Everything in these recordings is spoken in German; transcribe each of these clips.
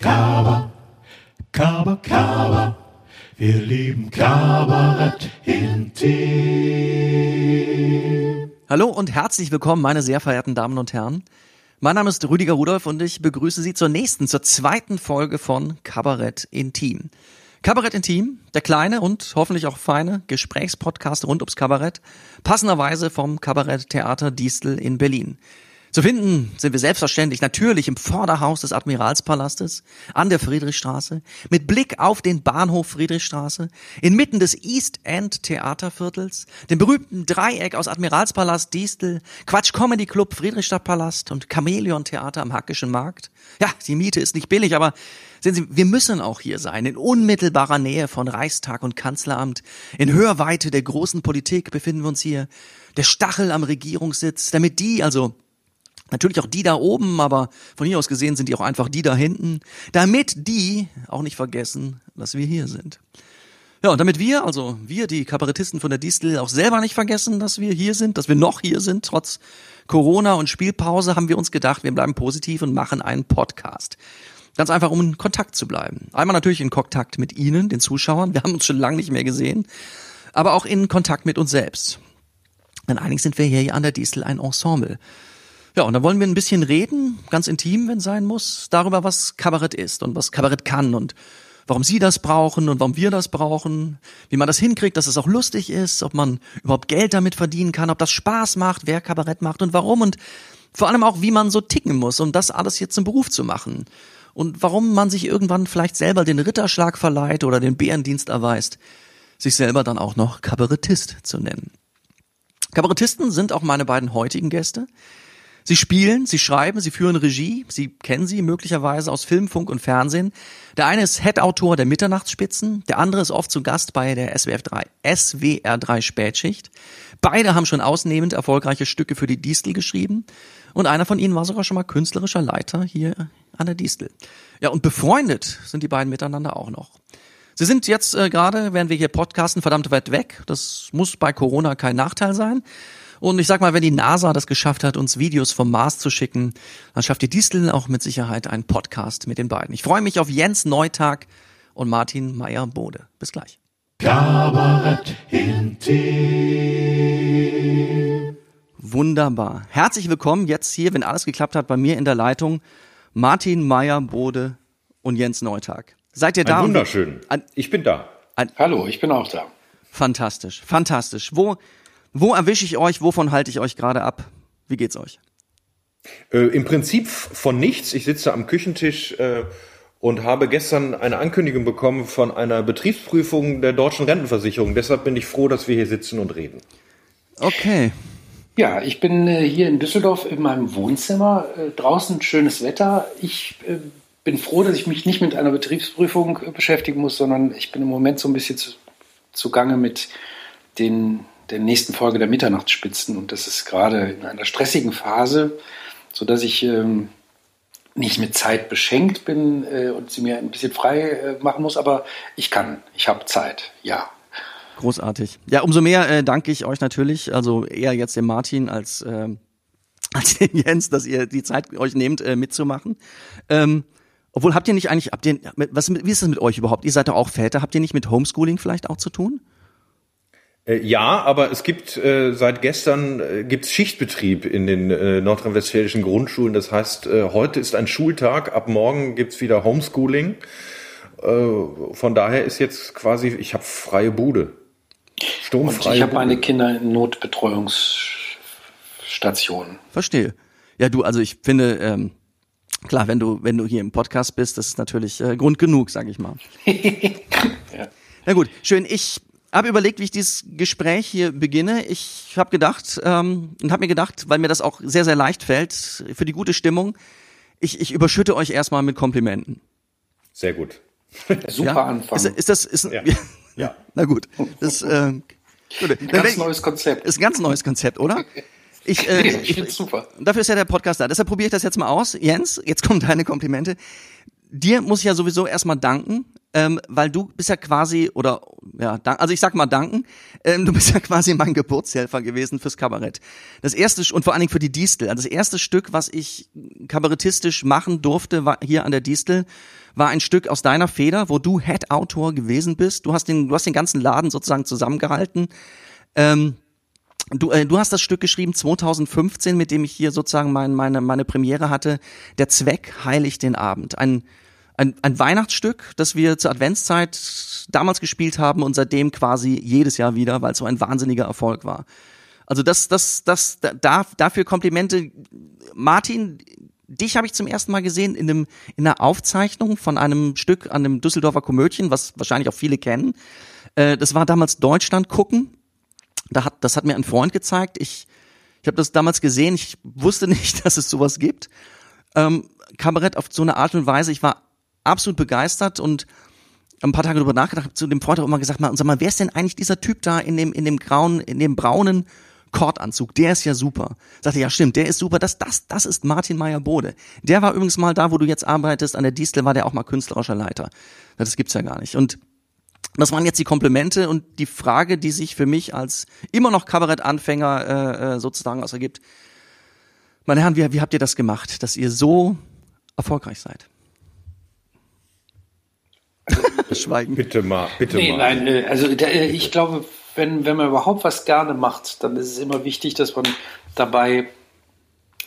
Kaba, Kaba, Kaba. Wir lieben Kabarett intim. Hallo und herzlich willkommen, meine sehr verehrten Damen und Herren. Mein Name ist Rüdiger Rudolph und ich begrüße Sie zur nächsten, zur zweiten Folge von Kabarett Intim. Kabarett Intim, der kleine und hoffentlich auch feine Gesprächspodcast rund ums Kabarett, passenderweise vom Kabaretttheater Distel in Berlin. Zu finden sind wir selbstverständlich natürlich im Vorderhaus des Admiralspalastes an der Friedrichstraße mit Blick auf den Bahnhof Friedrichstraße inmitten des East End Theaterviertels, dem berühmten Dreieck aus Admiralspalast Distel, Quatsch Comedy Club Friedrichstadtpalast und Chamäleon Theater am Hackischen Markt. Ja, die Miete ist nicht billig, aber sehen Sie, wir müssen auch hier sein, in unmittelbarer Nähe von Reichstag und Kanzleramt. In Hörweite der großen Politik befinden wir uns hier. Der Stachel am Regierungssitz, damit die, also Natürlich auch die da oben, aber von hier aus gesehen sind die auch einfach die da hinten, damit die auch nicht vergessen, dass wir hier sind. Ja, und damit wir, also wir, die Kabarettisten von der Distel, auch selber nicht vergessen, dass wir hier sind, dass wir noch hier sind, trotz Corona und Spielpause, haben wir uns gedacht, wir bleiben positiv und machen einen Podcast. Ganz einfach, um in Kontakt zu bleiben. Einmal natürlich in Kontakt mit Ihnen, den Zuschauern, wir haben uns schon lange nicht mehr gesehen, aber auch in Kontakt mit uns selbst. Denn eigentlich sind wir hier an der Distel ein Ensemble. Ja, und da wollen wir ein bisschen reden, ganz intim, wenn sein muss, darüber, was Kabarett ist und was Kabarett kann und warum Sie das brauchen und warum wir das brauchen, wie man das hinkriegt, dass es auch lustig ist, ob man überhaupt Geld damit verdienen kann, ob das Spaß macht, wer Kabarett macht und warum und vor allem auch, wie man so ticken muss, um das alles jetzt zum Beruf zu machen. Und warum man sich irgendwann vielleicht selber den Ritterschlag verleiht oder den Bärendienst erweist, sich selber dann auch noch Kabarettist zu nennen. Kabarettisten sind auch meine beiden heutigen Gäste. Sie spielen, sie schreiben, sie führen Regie, Sie kennen sie möglicherweise aus Film, Funk und Fernsehen. Der eine ist Head-Autor der Mitternachtsspitzen, der andere ist oft zu Gast bei der SWF 3, SWR 3 Spätschicht. Beide haben schon ausnehmend erfolgreiche Stücke für die Distel geschrieben und einer von ihnen war sogar schon mal künstlerischer Leiter hier an der Distel. Ja, und befreundet sind die beiden miteinander auch noch. Sie sind jetzt äh, gerade, während wir hier podcasten, verdammt weit weg. Das muss bei Corona kein Nachteil sein. Und ich sag mal, wenn die NASA das geschafft hat, uns Videos vom Mars zu schicken, dann schafft die Distel auch mit Sicherheit einen Podcast mit den beiden. Ich freue mich auf Jens Neutag und Martin Meyer-Bode. Bis gleich. Kabarett. Wunderbar. Herzlich willkommen jetzt hier, wenn alles geklappt hat, bei mir in der Leitung Martin Meyer-Bode und Jens Neutag. Seid ihr da? Ein wunderschön. Ein, Ich bin da. Hallo, ich bin auch da. fantastisch, fantastisch. Wo, wo erwische ich euch? Wovon halte ich euch gerade ab? Wie geht's euch? Äh, Im Prinzip von nichts. Ich sitze am Küchentisch äh, und habe gestern eine Ankündigung bekommen von einer Betriebsprüfung der deutschen Rentenversicherung. Deshalb bin ich froh, dass wir hier sitzen und reden. Okay. Ja, ich bin äh, hier in Düsseldorf in meinem Wohnzimmer. Äh, draußen schönes Wetter. Ich äh, bin froh, dass ich mich nicht mit einer Betriebsprüfung äh, beschäftigen muss, sondern ich bin im Moment so ein bisschen zu, zugange mit den, der nächsten Folge der Mitternachtsspitzen. Und das ist gerade in einer stressigen Phase, sodass ich ähm, nicht mit Zeit beschenkt bin äh, und sie mir ein bisschen frei äh, machen muss. Aber ich kann, ich habe Zeit, ja. Großartig. Ja, umso mehr äh, danke ich euch natürlich, also eher jetzt dem Martin als, äh, als dem Jens, dass ihr die Zeit euch nehmt, äh, mitzumachen. Ähm, obwohl, habt ihr nicht eigentlich, habt ihr, was, wie ist das mit euch überhaupt? Ihr seid doch auch Väter, habt ihr nicht mit Homeschooling vielleicht auch zu tun? Äh, Ja, aber es gibt äh, seit gestern äh, gibt's Schichtbetrieb in den äh, nordrhein-westfälischen Grundschulen. Das heißt, äh, heute ist ein Schultag, ab morgen gibt's wieder Homeschooling. Äh, von daher ist jetzt quasi, ich habe freie Bude. Und Sturmfreie ich habe meine. Kinder in Notbetreuungsstationen. Verstehe. Ja, du, also ich finde, ähm, klar, wenn du, wenn du hier im Podcast bist, das ist natürlich äh, Grund genug, sag ich mal. Ja. Na gut, schön. Ich habe überlegt, wie ich dieses Gespräch hier beginne. Ich habe gedacht ähm, und habe mir gedacht, weil mir das auch sehr, sehr leicht fällt, für die gute Stimmung, ich, ich überschütte euch erstmal mit Komplimenten. Sehr gut. Super ja? Anfang. Ist, ist das, ist, Ja. ja. Na gut. Das, ähm, gut. Ganz ich- neues Konzept. Ist ein ganz neues Konzept, oder? Ich, äh, ich find's super. Dafür ist ja der Podcast da. Deshalb probiere ich das jetzt mal aus. Jens, jetzt kommen deine Komplimente. Dir muss ich ja sowieso erstmal danken, ähm, weil du bist ja quasi, oder ja, also ich sag mal danken. Ähm, du bist ja quasi mein Geburtshelfer gewesen fürs Kabarett. Das erste und vor allen Dingen für die Distel. Also das erste Stück, was ich kabarettistisch machen durfte, war hier an der Distel, war ein Stück aus deiner Feder, wo du Head-Autor gewesen bist. Du hast den, du hast den ganzen Laden sozusagen zusammengehalten. Ähm, Du, äh, du hast das Stück geschrieben 2015, mit dem ich hier sozusagen mein, meine, meine Premiere hatte. Der Zweck heiligt den Abend. Ein, ein, ein Weihnachtsstück, das wir zur Adventszeit damals gespielt haben und seitdem quasi jedes Jahr wieder, weil es so ein wahnsinniger Erfolg war. Also das, das, das, da, dafür Komplimente. Martin, dich habe ich zum ersten Mal gesehen in einem in einer Aufzeichnung von einem Stück an dem Düsseldorfer Komödien, was wahrscheinlich auch viele kennen. Äh, das war damals Deutschland gucken da hat, das hat mir ein Freund gezeigt. Ich, ich habe das damals gesehen. Ich wusste nicht, dass es sowas gibt. Ähm, Kabarett auf so eine Art und Weise. Ich war absolut begeistert und ein paar Tage darüber nachgedacht, habe zu dem Freund auch immer gesagt, mal, sag mal, wer ist denn eigentlich dieser Typ da in dem, in dem grauen, in dem braunen Kordanzug? Der ist ja super. Sagte, ja stimmt, der ist super. Das, das, das ist Martin Meyer-Bode. Der war übrigens mal da, wo du jetzt arbeitest, an der Distel war der auch mal künstlerischer Leiter. Das gibt's ja gar nicht. Und das waren jetzt die Komplimente und die Frage, die sich für mich als immer noch Kabarettanfänger äh, äh sozusagen ausergibt. Meine Herren, wie, wie habt ihr das gemacht, dass ihr so erfolgreich seid? Schweigen. Bitte mal, bitte nee, mal. Nein, äh, also äh, ich glaube, wenn, wenn man überhaupt was gerne macht, dann ist es immer wichtig, dass man dabei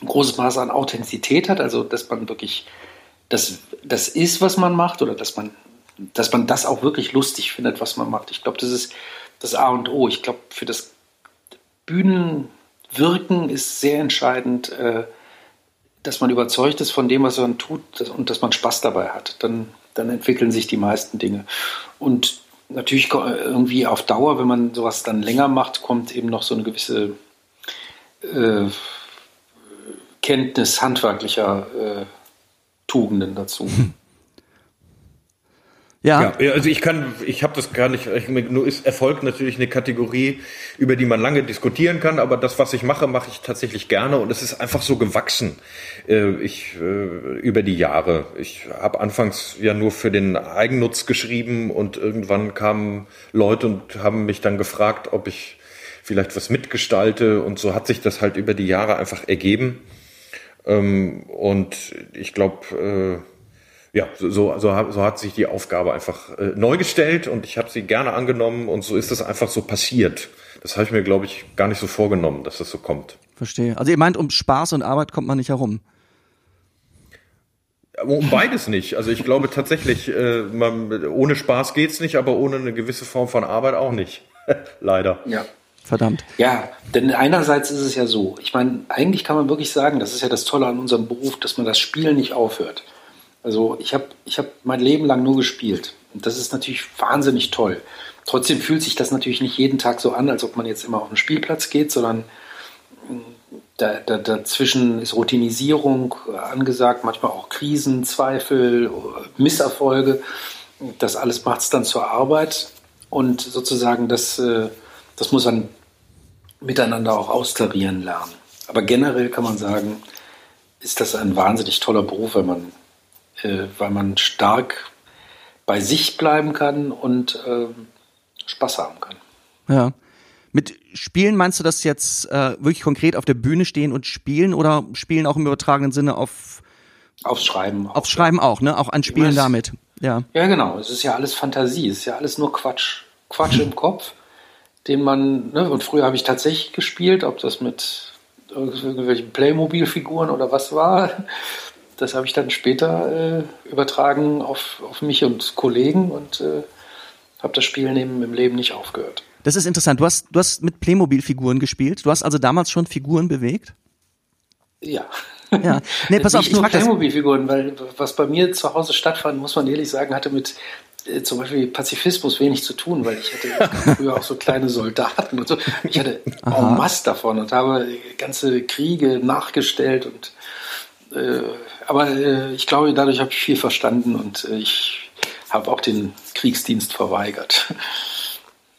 ein großes Maß an Authentizität hat, also dass man wirklich das, das ist, was man macht oder dass man dass man das auch wirklich lustig findet, was man macht. Ich glaube, das ist das A und O. Ich glaube, für das Bühnenwirken ist sehr entscheidend, äh, dass man überzeugt ist von dem, was man tut und dass man Spaß dabei hat. Dann, dann entwickeln sich die meisten Dinge. Und natürlich irgendwie auf Dauer, wenn man sowas dann länger macht, kommt eben noch so eine gewisse äh, Kenntnis handwerklicher äh, Tugenden dazu. Ja. ja, also ich kann, ich habe das gar nicht, nur ist Erfolg natürlich eine Kategorie, über die man lange diskutieren kann, aber das, was ich mache, mache ich tatsächlich gerne und es ist einfach so gewachsen äh, ich, äh, über die Jahre. Ich habe anfangs ja nur für den Eigennutz geschrieben und irgendwann kamen Leute und haben mich dann gefragt, ob ich vielleicht was mitgestalte und so hat sich das halt über die Jahre einfach ergeben. Ähm, und ich glaube, äh, ja, so, so, so hat sich die Aufgabe einfach äh, neu gestellt und ich habe sie gerne angenommen und so ist es einfach so passiert. Das habe ich mir, glaube ich, gar nicht so vorgenommen, dass das so kommt. Verstehe. Also ihr meint, um Spaß und Arbeit kommt man nicht herum. Um beides nicht. Also ich glaube tatsächlich, äh, man, ohne Spaß geht's nicht, aber ohne eine gewisse Form von Arbeit auch nicht. Leider. Ja. Verdammt. Ja, denn einerseits ist es ja so. Ich meine, eigentlich kann man wirklich sagen, das ist ja das Tolle an unserem Beruf, dass man das Spiel nicht aufhört. Also ich habe ich hab mein Leben lang nur gespielt. Und das ist natürlich wahnsinnig toll. Trotzdem fühlt sich das natürlich nicht jeden Tag so an, als ob man jetzt immer auf den Spielplatz geht, sondern hm, da, da, dazwischen ist Routinisierung angesagt, manchmal auch Krisen, Zweifel, Misserfolge. Das alles macht es dann zur Arbeit. Und sozusagen das, äh, das muss man miteinander auch austarieren lernen. Aber generell kann man sagen, ist das ein wahnsinnig toller Beruf, wenn man äh, weil man stark bei sich bleiben kann und äh, Spaß haben kann. Ja. Mit Spielen meinst du das jetzt äh, wirklich konkret auf der Bühne stehen und spielen oder spielen auch im übertragenen Sinne auf Aufs Schreiben. Aufs Schreiben auch, ne? Auch an Spielen damit. Ja. Ja, genau. Es ist ja alles Fantasie. Es ist ja alles nur Quatsch. Quatsch im Kopf, den man, ne? Und früher habe ich tatsächlich gespielt, ob das mit irgendwelchen Playmobil-Figuren oder was war das habe ich dann später äh, übertragen auf, auf mich und Kollegen und äh, habe das Spiel neben im Leben nicht aufgehört. Das ist interessant. Du hast, du hast mit Playmobil-Figuren gespielt. Du hast also damals schon Figuren bewegt? Ja. Ja. Nee, pass auf, ich nur Playmobil-Figuren, weil was bei mir zu Hause stattfand, muss man ehrlich sagen, hatte mit äh, zum Beispiel Pazifismus wenig zu tun, weil ich hatte früher auch so kleine Soldaten und so. Ich hatte en masse davon und habe ganze Kriege nachgestellt und äh, aber äh, ich glaube, dadurch habe ich viel verstanden und äh, ich habe auch den Kriegsdienst verweigert.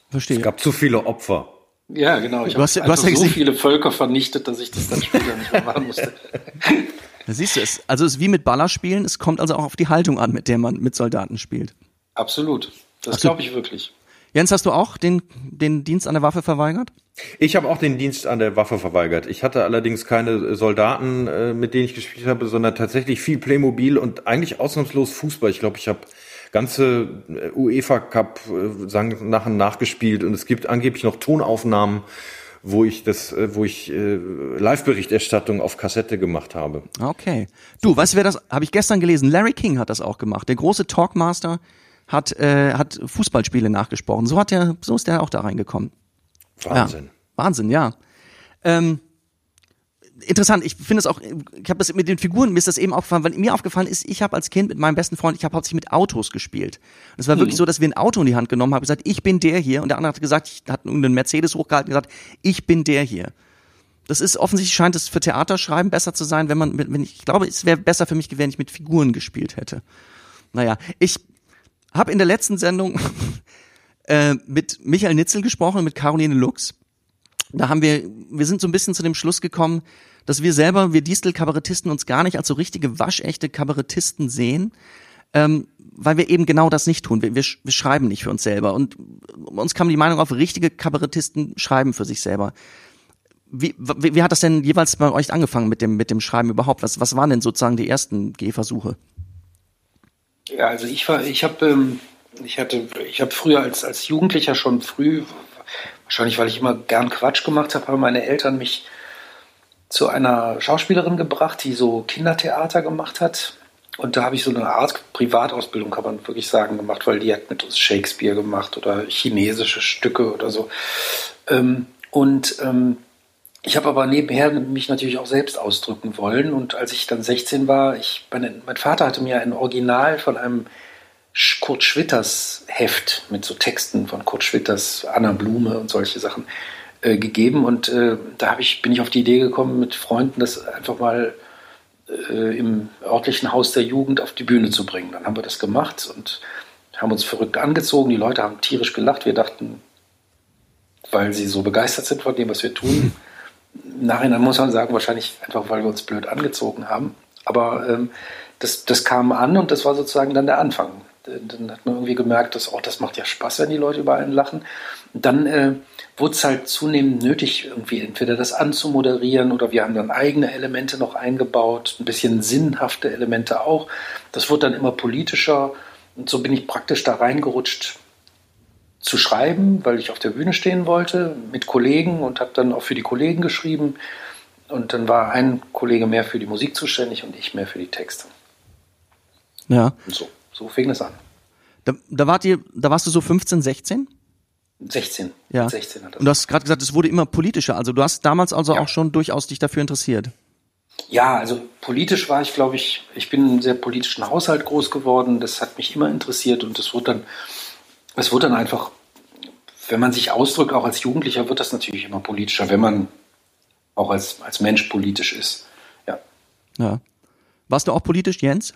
Verstehe. Es gab zu viele Opfer. Ja, genau. Ich habe so viele Völker vernichtet, dass ich das dann später nicht mehr machen musste. Da siehst du es. Also es ist wie mit Ballerspielen, es kommt also auch auf die Haltung an, mit der man mit Soldaten spielt. Absolut. Das glaube ich wirklich. Jens, hast du auch den, den Dienst an der Waffe verweigert? Ich habe auch den Dienst an der Waffe verweigert. Ich hatte allerdings keine Soldaten, äh, mit denen ich gespielt habe, sondern tatsächlich viel Playmobil und eigentlich ausnahmslos Fußball. Ich glaube, ich habe ganze äh, UEFA Cup äh, nach und nachgespielt und es gibt angeblich noch Tonaufnahmen, wo ich das, wo ich Live-Berichterstattung auf Kassette gemacht habe. Okay. Du, weißt du, wer das? Habe ich gestern gelesen. Larry King hat das auch gemacht. Der große Talkmaster hat äh, hat Fußballspiele nachgesprochen. So hat er, so ist er auch da reingekommen. Wahnsinn. Ja, Wahnsinn, ja. Ähm, interessant, ich finde es auch, ich habe das mit den Figuren, mir ist das eben aufgefallen, weil mir aufgefallen ist, ich habe als Kind mit meinem besten Freund, ich habe hauptsächlich mit Autos gespielt. Und es war mhm. wirklich so, dass wir ein Auto in die Hand genommen haben, gesagt, ich bin der hier. Und der andere hat gesagt, ich hat einen Mercedes hochgehalten und gesagt, ich bin der hier. Das ist offensichtlich scheint es für Theaterschreiben besser zu sein, wenn man, wenn ich, ich glaube, es wäre besser für mich gewesen, wenn ich mit Figuren gespielt hätte. Naja, ich habe in der letzten Sendung äh, mit Michael Nitzel gesprochen, mit Caroline Lux. Da haben wir, wir sind so ein bisschen zu dem Schluss gekommen, dass wir selber, wir Distel-Kabarettisten, uns gar nicht als so richtige waschechte Kabarettisten sehen, ähm, weil wir eben genau das nicht tun. Wir, wir, wir schreiben nicht für uns selber. Und uns kam die Meinung auf, richtige Kabarettisten schreiben für sich selber. Wie, wie, wie hat das denn jeweils bei euch angefangen mit dem, mit dem Schreiben überhaupt? Was, was waren denn sozusagen die ersten Gehversuche? Ja, also ich war, ich habe, ähm, ich hatte, ich habe früher als, als Jugendlicher schon früh Wahrscheinlich, weil ich immer gern Quatsch gemacht habe, haben meine Eltern mich zu einer Schauspielerin gebracht, die so Kindertheater gemacht hat. Und da habe ich so eine Art Privatausbildung, kann man wirklich sagen, gemacht, weil die hat mit uns Shakespeare gemacht oder chinesische Stücke oder so. Ähm, und ähm, ich habe aber nebenher mich natürlich auch selbst ausdrücken wollen. Und als ich dann 16 war, ich, mein, mein Vater hatte mir ein Original von einem Kurt Schwitters Heft mit so Texten von Kurt Schwitters, Anna Blume und solche Sachen äh, gegeben. Und äh, da ich, bin ich auf die Idee gekommen, mit Freunden das einfach mal äh, im örtlichen Haus der Jugend auf die Bühne zu bringen. Dann haben wir das gemacht und haben uns verrückt angezogen. Die Leute haben tierisch gelacht. Wir dachten, weil sie so begeistert sind von dem, was wir tun. Im Nachhinein muss man sagen, wahrscheinlich einfach, weil wir uns blöd angezogen haben. Aber ähm, das, das kam an und das war sozusagen dann der Anfang dann hat man irgendwie gemerkt, dass, oh, das macht ja Spaß, wenn die Leute über einen lachen. Und dann äh, wurde es halt zunehmend nötig, irgendwie entweder das anzumoderieren oder wir haben dann eigene Elemente noch eingebaut, ein bisschen sinnhafte Elemente auch. Das wurde dann immer politischer und so bin ich praktisch da reingerutscht zu schreiben, weil ich auf der Bühne stehen wollte mit Kollegen und habe dann auch für die Kollegen geschrieben. Und dann war ein Kollege mehr für die Musik zuständig und ich mehr für die Texte. Ja. So. So fing es an. Da, da, wart ihr, da warst du so 15, 16? 16. Ja. 16 hat das. Und du hast gerade gesagt, es wurde immer politischer. Also du hast damals also ja. auch schon durchaus dich dafür interessiert. Ja, also politisch war ich, glaube ich, ich bin in einem sehr politischen Haushalt groß geworden. Das hat mich immer interessiert und es wurde dann, es wurde dann einfach, wenn man sich ausdrückt, auch als Jugendlicher, wird das natürlich immer politischer, wenn man auch als, als Mensch politisch ist. Ja. Ja. Warst du auch politisch, Jens?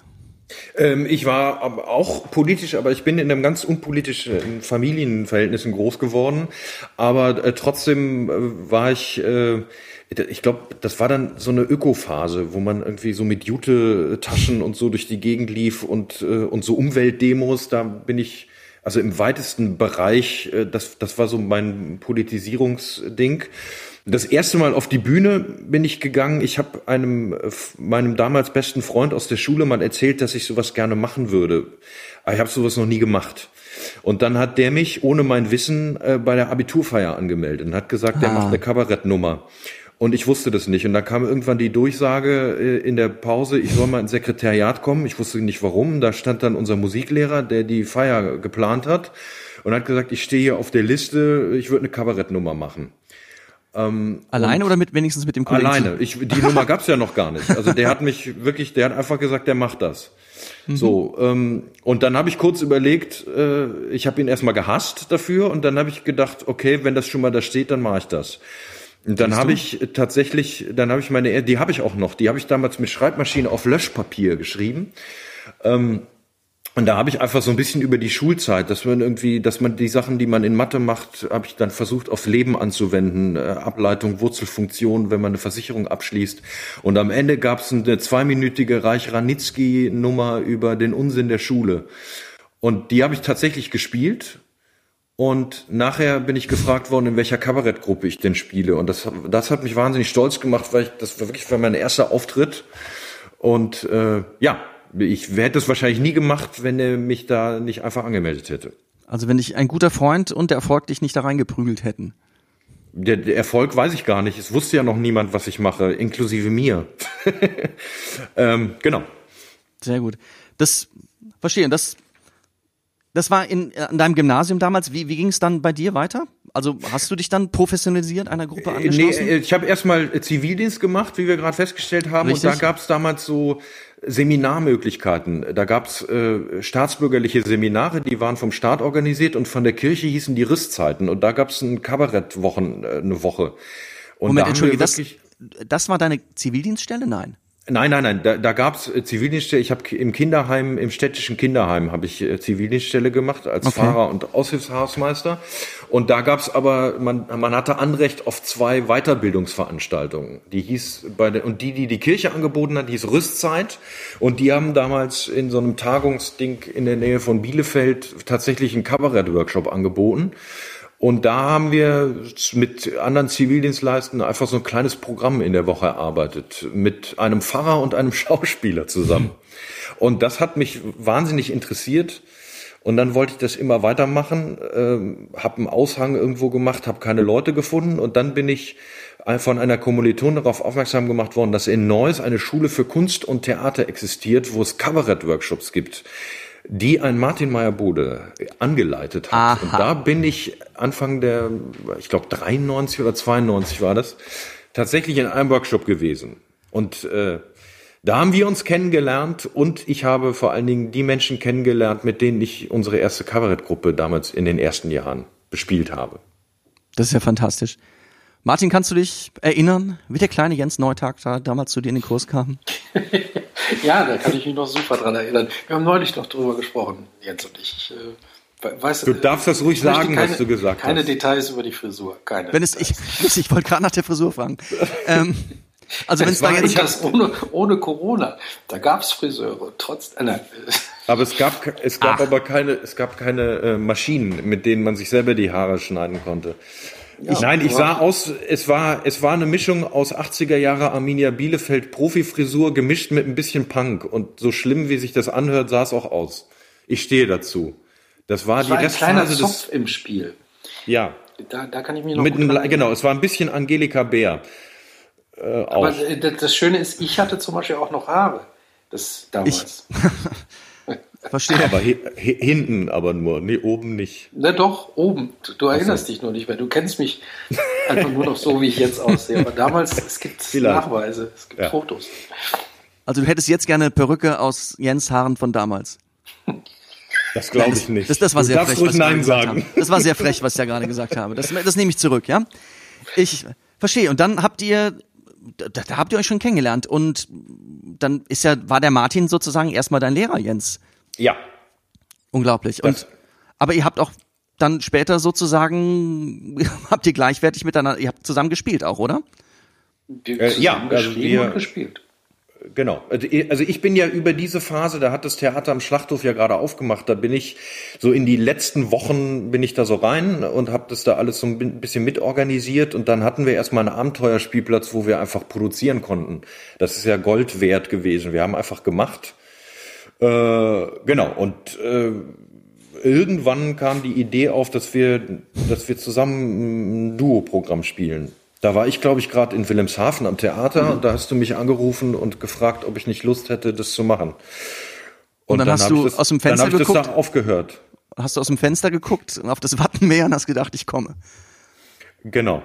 Ähm, ich war auch politisch, aber ich bin in einem ganz unpolitischen Familienverhältnissen groß geworden. Aber äh, trotzdem äh, war ich, äh, ich glaube, das war dann so eine Ökophase, wo man irgendwie so mit Jute-Taschen und so durch die Gegend lief und, und so Umweltdemos, da bin ich also im weitesten Bereich, das, das war so mein Politisierungsding. Das erste Mal auf die Bühne bin ich gegangen. Ich habe einem meinem damals besten Freund aus der Schule mal erzählt, dass ich sowas gerne machen würde. Aber ich habe sowas noch nie gemacht. Und dann hat der mich ohne mein Wissen äh, bei der Abiturfeier angemeldet und hat gesagt, ah. der macht eine Kabarettnummer. Und ich wusste das nicht. Und da kam irgendwann die Durchsage äh, in der Pause, ich soll mal ins Sekretariat kommen. Ich wusste nicht warum. Da stand dann unser Musiklehrer, der die Feier geplant hat und hat gesagt, ich stehe hier auf der Liste, ich würde eine Kabarettnummer machen. Ähm, alleine oder mit wenigstens mit dem Kollegen? Alleine. Ich, die Nummer gab's ja noch gar nicht. Also der hat mich wirklich, der hat einfach gesagt, der macht das. Mhm. So ähm, und dann habe ich kurz überlegt, äh, ich habe ihn erstmal gehasst dafür und dann habe ich gedacht, okay, wenn das schon mal da steht, dann mache ich das. Und dann habe ich tatsächlich, dann habe ich meine, die habe ich auch noch, die habe ich damals mit Schreibmaschine auf Löschpapier geschrieben. Ähm, und da habe ich einfach so ein bisschen über die Schulzeit, dass man irgendwie, dass man die Sachen, die man in Mathe macht, habe ich dann versucht aufs Leben anzuwenden, äh, Ableitung, Wurzelfunktion, wenn man eine Versicherung abschließt. Und am Ende gab es eine zweiminütige Reich Ranitzky-Nummer über den Unsinn der Schule. Und die habe ich tatsächlich gespielt Und nachher bin ich gefragt worden, in welcher Kabarettgruppe ich denn spiele. Und das, das hat mich wahnsinnig stolz gemacht, weil ich, das war wirklich mein erster Auftritt. Und äh, ja, ich hätte es wahrscheinlich nie gemacht, wenn er mich da nicht einfach angemeldet hätte. Also wenn dich ein guter Freund und der Erfolg dich nicht da reingeprügelt hätten. Der, der Erfolg weiß ich gar nicht. Es wusste ja noch niemand, was ich mache, inklusive mir. ähm, genau. Sehr gut. Das verstehe. Das das war in, in deinem Gymnasium damals. Wie, wie ging es dann bei dir weiter? Also hast du dich dann professionalisiert einer Gruppe angeschlossen? Nee, ich habe erstmal Zivildienst gemacht, wie wir gerade festgestellt haben. Richtig. Und da gab es damals so Seminarmöglichkeiten. Da gab es äh, staatsbürgerliche Seminare, die waren vom Staat organisiert und von der Kirche hießen die Risszeiten. Und da gab es ein Kabarettwochen, äh, eine Woche. Und Moment, da entschuldige, das, das war deine Zivildienststelle? Nein. Nein, nein, nein. Da, da gab es äh, Zivildienststelle. Ich habe im Kinderheim, im städtischen Kinderheim, habe ich äh, Zivildienststelle gemacht als okay. Fahrer und Aushilfshausmeister. Und da gab es aber, man, man hatte Anrecht auf zwei Weiterbildungsveranstaltungen. Die hieß bei der und die, die die Kirche angeboten hat, hieß Rüstzeit. Und die haben damals in so einem Tagungsding in der Nähe von Bielefeld tatsächlich einen Kabarett-Workshop angeboten. Und da haben wir mit anderen Zivildienstleistern einfach so ein kleines Programm in der Woche erarbeitet, mit einem Pfarrer und einem Schauspieler zusammen. Und das hat mich wahnsinnig interessiert. Und dann wollte ich das immer weitermachen, äh, habe einen Aushang irgendwo gemacht, habe keine Leute gefunden und dann bin ich von einer Kommiliton darauf aufmerksam gemacht worden, dass in Neuss eine Schule für Kunst und Theater existiert, wo es Kabarett-Workshops gibt die ein Martin Meyer-Bode angeleitet hat. Aha. Und da bin ich Anfang der, ich glaube 93 oder 92 war das, tatsächlich in einem Workshop gewesen. Und äh, da haben wir uns kennengelernt und ich habe vor allen Dingen die Menschen kennengelernt, mit denen ich unsere erste Kabarettgruppe damals in den ersten Jahren bespielt habe. Das ist ja fantastisch. Martin, kannst du dich erinnern, wie der kleine Jens Neutag da damals zu dir in den Kurs kam? ja, da kann ich mich noch super dran erinnern. Wir haben neulich noch drüber gesprochen, Jens und ich. Äh, weißt, du darfst das ruhig sagen, keine, was du gesagt keine hast. Keine Details über die Frisur. Keine Wenn es, ich, ich wollte gerade nach der Frisur fragen. ähm, also wenn es da jetzt das ohne, ohne Corona, da gab es Friseure, trotz äh, nein. Aber es gab es gab Ach. aber keine es gab keine äh, Maschinen, mit denen man sich selber die Haare schneiden konnte. Ich, nein, ich sah aus, es war, es war eine Mischung aus 80er Jahre Arminia Bielefeld Profifrisur gemischt mit ein bisschen Punk. Und so schlimm, wie sich das anhört, sah es auch aus. Ich stehe dazu. Das war das die war ein kleiner Zopf im Spiel. Ja. Da, da kann ich mir noch mit einem, Genau, es war ein bisschen Angelika Bär. Äh, Aber auch. Äh, das Schöne ist, ich hatte zum Beispiel auch noch Haare. Das damals. Verstehe. Aber hinten aber nur, nee, oben nicht. Na doch, oben. Du, du erinnerst dich nur nicht mehr. Du kennst mich einfach nur noch so, wie ich jetzt aussehe. Aber damals, es gibt Vielleicht. Nachweise, es gibt ja. Fotos. Also du hättest jetzt gerne eine Perücke aus Jens Haaren von damals. Das glaube ich nicht. Das, das war du sehr frech, was Nein sagen. Das war sehr frech, was ich ja gerade gesagt habe. Das, das nehme ich zurück, ja? Ich verstehe. Und dann habt ihr da, da habt ihr euch schon kennengelernt und dann ist ja war der Martin sozusagen erstmal dein Lehrer Jens. Ja. Unglaublich. Und, aber ihr habt auch dann später sozusagen, habt ihr gleichwertig miteinander, ihr habt zusammen gespielt auch, oder? Äh, ja, also wir, gespielt. Genau. Also, also ich bin ja über diese Phase, da hat das Theater am Schlachthof ja gerade aufgemacht, da bin ich so in die letzten Wochen bin ich da so rein und habe das da alles so ein bisschen mitorganisiert und dann hatten wir erstmal einen Abenteuerspielplatz, wo wir einfach produzieren konnten. Das ist ja Gold wert gewesen. Wir haben einfach gemacht genau, und äh, irgendwann kam die Idee auf, dass wir, dass wir zusammen ein Duo-Programm spielen. Da war ich, glaube ich, gerade in Wilhelmshaven am Theater mhm. und da hast du mich angerufen und gefragt, ob ich nicht Lust hätte, das zu machen. Und, und dann, dann, hast du das, aus dem Fenster dann geguckt. Ich das da aufgehört. Hast du aus dem Fenster geguckt auf das Wattenmeer und hast gedacht, ich komme. Genau.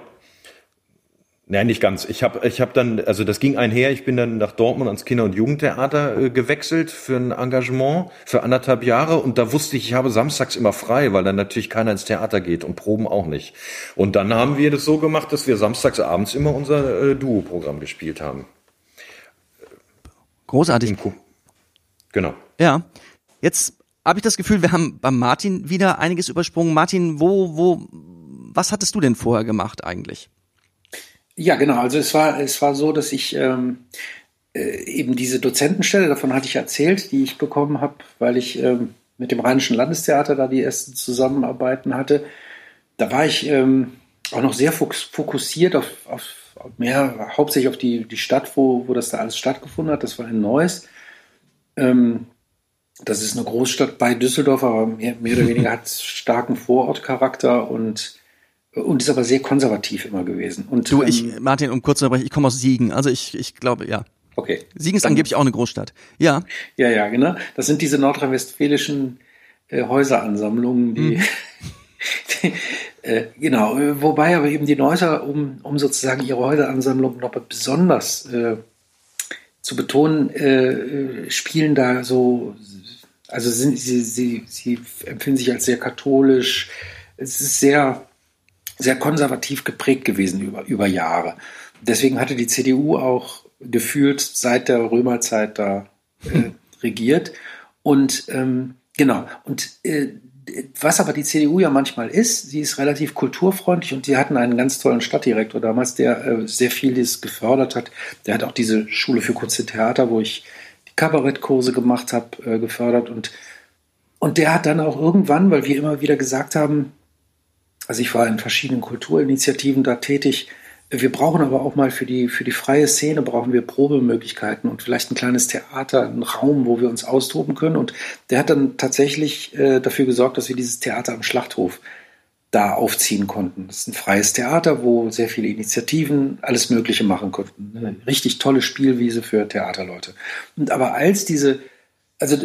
Nein, nicht ganz. Ich habe ich hab dann, also das ging einher, ich bin dann nach Dortmund ans Kinder- und Jugendtheater äh, gewechselt für ein Engagement für anderthalb Jahre und da wusste ich, ich habe samstags immer frei, weil dann natürlich keiner ins Theater geht und Proben auch nicht. Und dann haben wir das so gemacht, dass wir samstags abends immer unser äh, Duo-Programm gespielt haben. Großartig. Genau. Ja. Jetzt habe ich das Gefühl, wir haben beim Martin wieder einiges übersprungen. Martin, wo, wo, was hattest du denn vorher gemacht eigentlich? Ja, genau. Also es war, es war so, dass ich ähm, äh, eben diese Dozentenstelle, davon hatte ich erzählt, die ich bekommen habe, weil ich ähm, mit dem Rheinischen Landestheater da die ersten Zusammenarbeiten hatte, da war ich ähm, auch noch sehr fokussiert auf, auf mehr, hauptsächlich auf die, die Stadt, wo, wo das da alles stattgefunden hat. Das war in Neuss. Ähm, das ist eine Großstadt bei Düsseldorf, aber mehr, mehr oder weniger hat starken Vorortcharakter und, und ist aber sehr konservativ immer gewesen. Und, du, ich, ähm, Martin, um kurz zu unterbrechen, ich komme aus Siegen. Also ich, ich glaube, ja. Okay. Siegen ist angeblich auch eine Großstadt. Ja. Ja, ja, genau. Das sind diese nordrhein-westfälischen äh, Häuseransammlungen, die, hm. die äh, genau, wobei aber eben die Neusser, um, um sozusagen ihre Häuseransammlung noch besonders äh, zu betonen, äh, spielen da so, also sind, sie, sie, sie empfinden sich als sehr katholisch. Es ist sehr, sehr konservativ geprägt gewesen über, über Jahre. Deswegen hatte die CDU auch gefühlt seit der Römerzeit da äh, regiert. Und ähm, genau, und äh, was aber die CDU ja manchmal ist, sie ist relativ kulturfreundlich und sie hatten einen ganz tollen Stadtdirektor damals, der äh, sehr vieles gefördert hat. Der hat auch diese Schule für Kunst und Theater, wo ich die Kabarettkurse gemacht habe, äh, gefördert und und der hat dann auch irgendwann, weil wir immer wieder gesagt haben, also ich war in verschiedenen Kulturinitiativen da tätig, wir brauchen aber auch mal für die, für die freie Szene brauchen wir Probemöglichkeiten und vielleicht ein kleines Theater, einen Raum, wo wir uns austoben können. Und der hat dann tatsächlich äh, dafür gesorgt, dass wir dieses Theater am Schlachthof da aufziehen konnten. Das ist ein freies Theater, wo sehr viele Initiativen alles Mögliche machen konnten. Eine richtig tolle Spielwiese für Theaterleute. Und aber als diese, also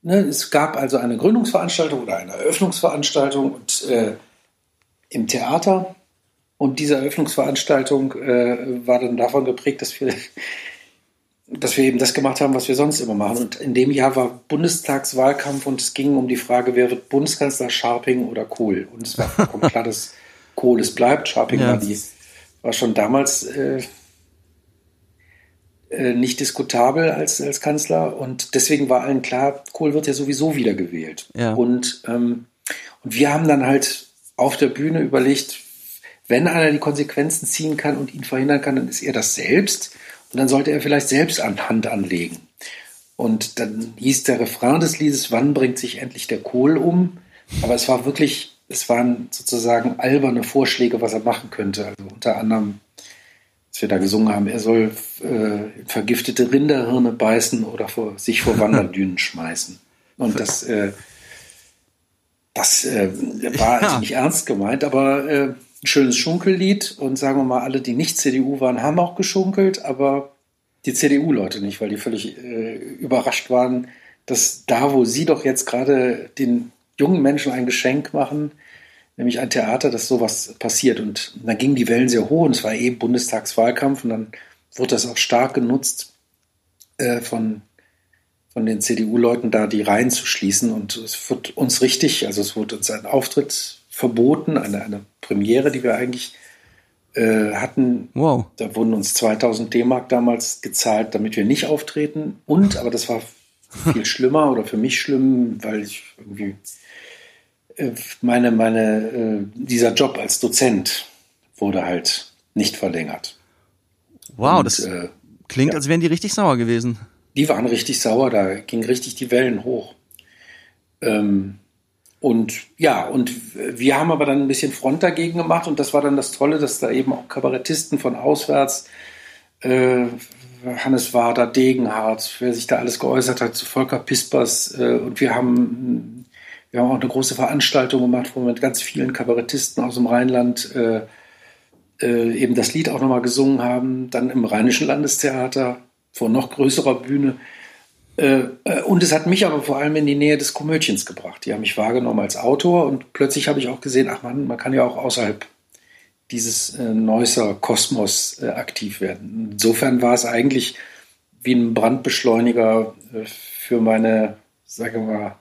ne, es gab also eine Gründungsveranstaltung oder eine Eröffnungsveranstaltung und äh, im Theater und diese Eröffnungsveranstaltung äh, war dann davon geprägt, dass wir, dass wir eben das gemacht haben, was wir sonst immer machen. Und in dem Jahr war Bundestagswahlkampf und es ging um die Frage, wer wird Bundeskanzler, Scharping oder Kohl. Und es war vollkommen klar, dass Kohl es bleibt. Scharping ja. war, die, war schon damals äh, äh, nicht diskutabel als, als Kanzler. Und deswegen war allen klar, Kohl wird ja sowieso wieder gewählt. Ja. Und, ähm, und wir haben dann halt auf der Bühne überlegt, wenn einer die Konsequenzen ziehen kann und ihn verhindern kann, dann ist er das selbst. Und dann sollte er vielleicht selbst an Hand anlegen. Und dann hieß der Refrain des Liedes, wann bringt sich endlich der Kohl um? Aber es war wirklich, es waren sozusagen alberne Vorschläge, was er machen könnte. Also unter anderem, dass wir da gesungen haben, er soll äh, vergiftete Rinderhirne beißen oder vor, sich vor Wanderdünen schmeißen. Und das, äh, das äh, war also nicht ernst gemeint, aber äh, ein schönes Schunkellied und sagen wir mal, alle, die nicht CDU waren, haben auch geschunkelt, aber die CDU-Leute nicht, weil die völlig äh, überrascht waren, dass da, wo sie doch jetzt gerade den jungen Menschen ein Geschenk machen, nämlich ein Theater, dass sowas passiert. Und dann gingen die Wellen sehr hoch und es war eben Bundestagswahlkampf und dann wurde das auch stark genutzt äh, von, von den CDU-Leuten da, die Reihen zu schließen. Und es wird uns richtig, also es wurde uns ein Auftritt verboten, eine, eine Premiere, die wir eigentlich äh, hatten. Wow. Da wurden uns 2000 D-Mark damals gezahlt, damit wir nicht auftreten. Und, aber das war viel schlimmer oder für mich schlimm, weil ich irgendwie äh, meine, meine, äh, dieser Job als Dozent wurde halt nicht verlängert. Wow, Und, das klingt, ja. als wären die richtig sauer gewesen. Die waren richtig sauer, da ging richtig die Wellen hoch. Ähm, und ja, und wir haben aber dann ein bisschen Front dagegen gemacht und das war dann das Tolle, dass da eben auch Kabarettisten von auswärts, äh, Hannes Wader, Degenhardt, wer sich da alles geäußert hat, zu Volker Pispers äh, und wir haben, wir haben auch eine große Veranstaltung gemacht, wo wir mit ganz vielen Kabarettisten aus dem Rheinland äh, äh, eben das Lied auch nochmal gesungen haben, dann im Rheinischen Landestheater vor noch größerer Bühne. Äh, äh, und es hat mich aber vor allem in die Nähe des Komödiens gebracht. Die haben mich wahrgenommen als Autor und plötzlich habe ich auch gesehen, ach man, man kann ja auch außerhalb dieses äh, Neusser Kosmos aktiv werden. Insofern war es eigentlich wie ein Brandbeschleuniger für meine, sagen wir mal,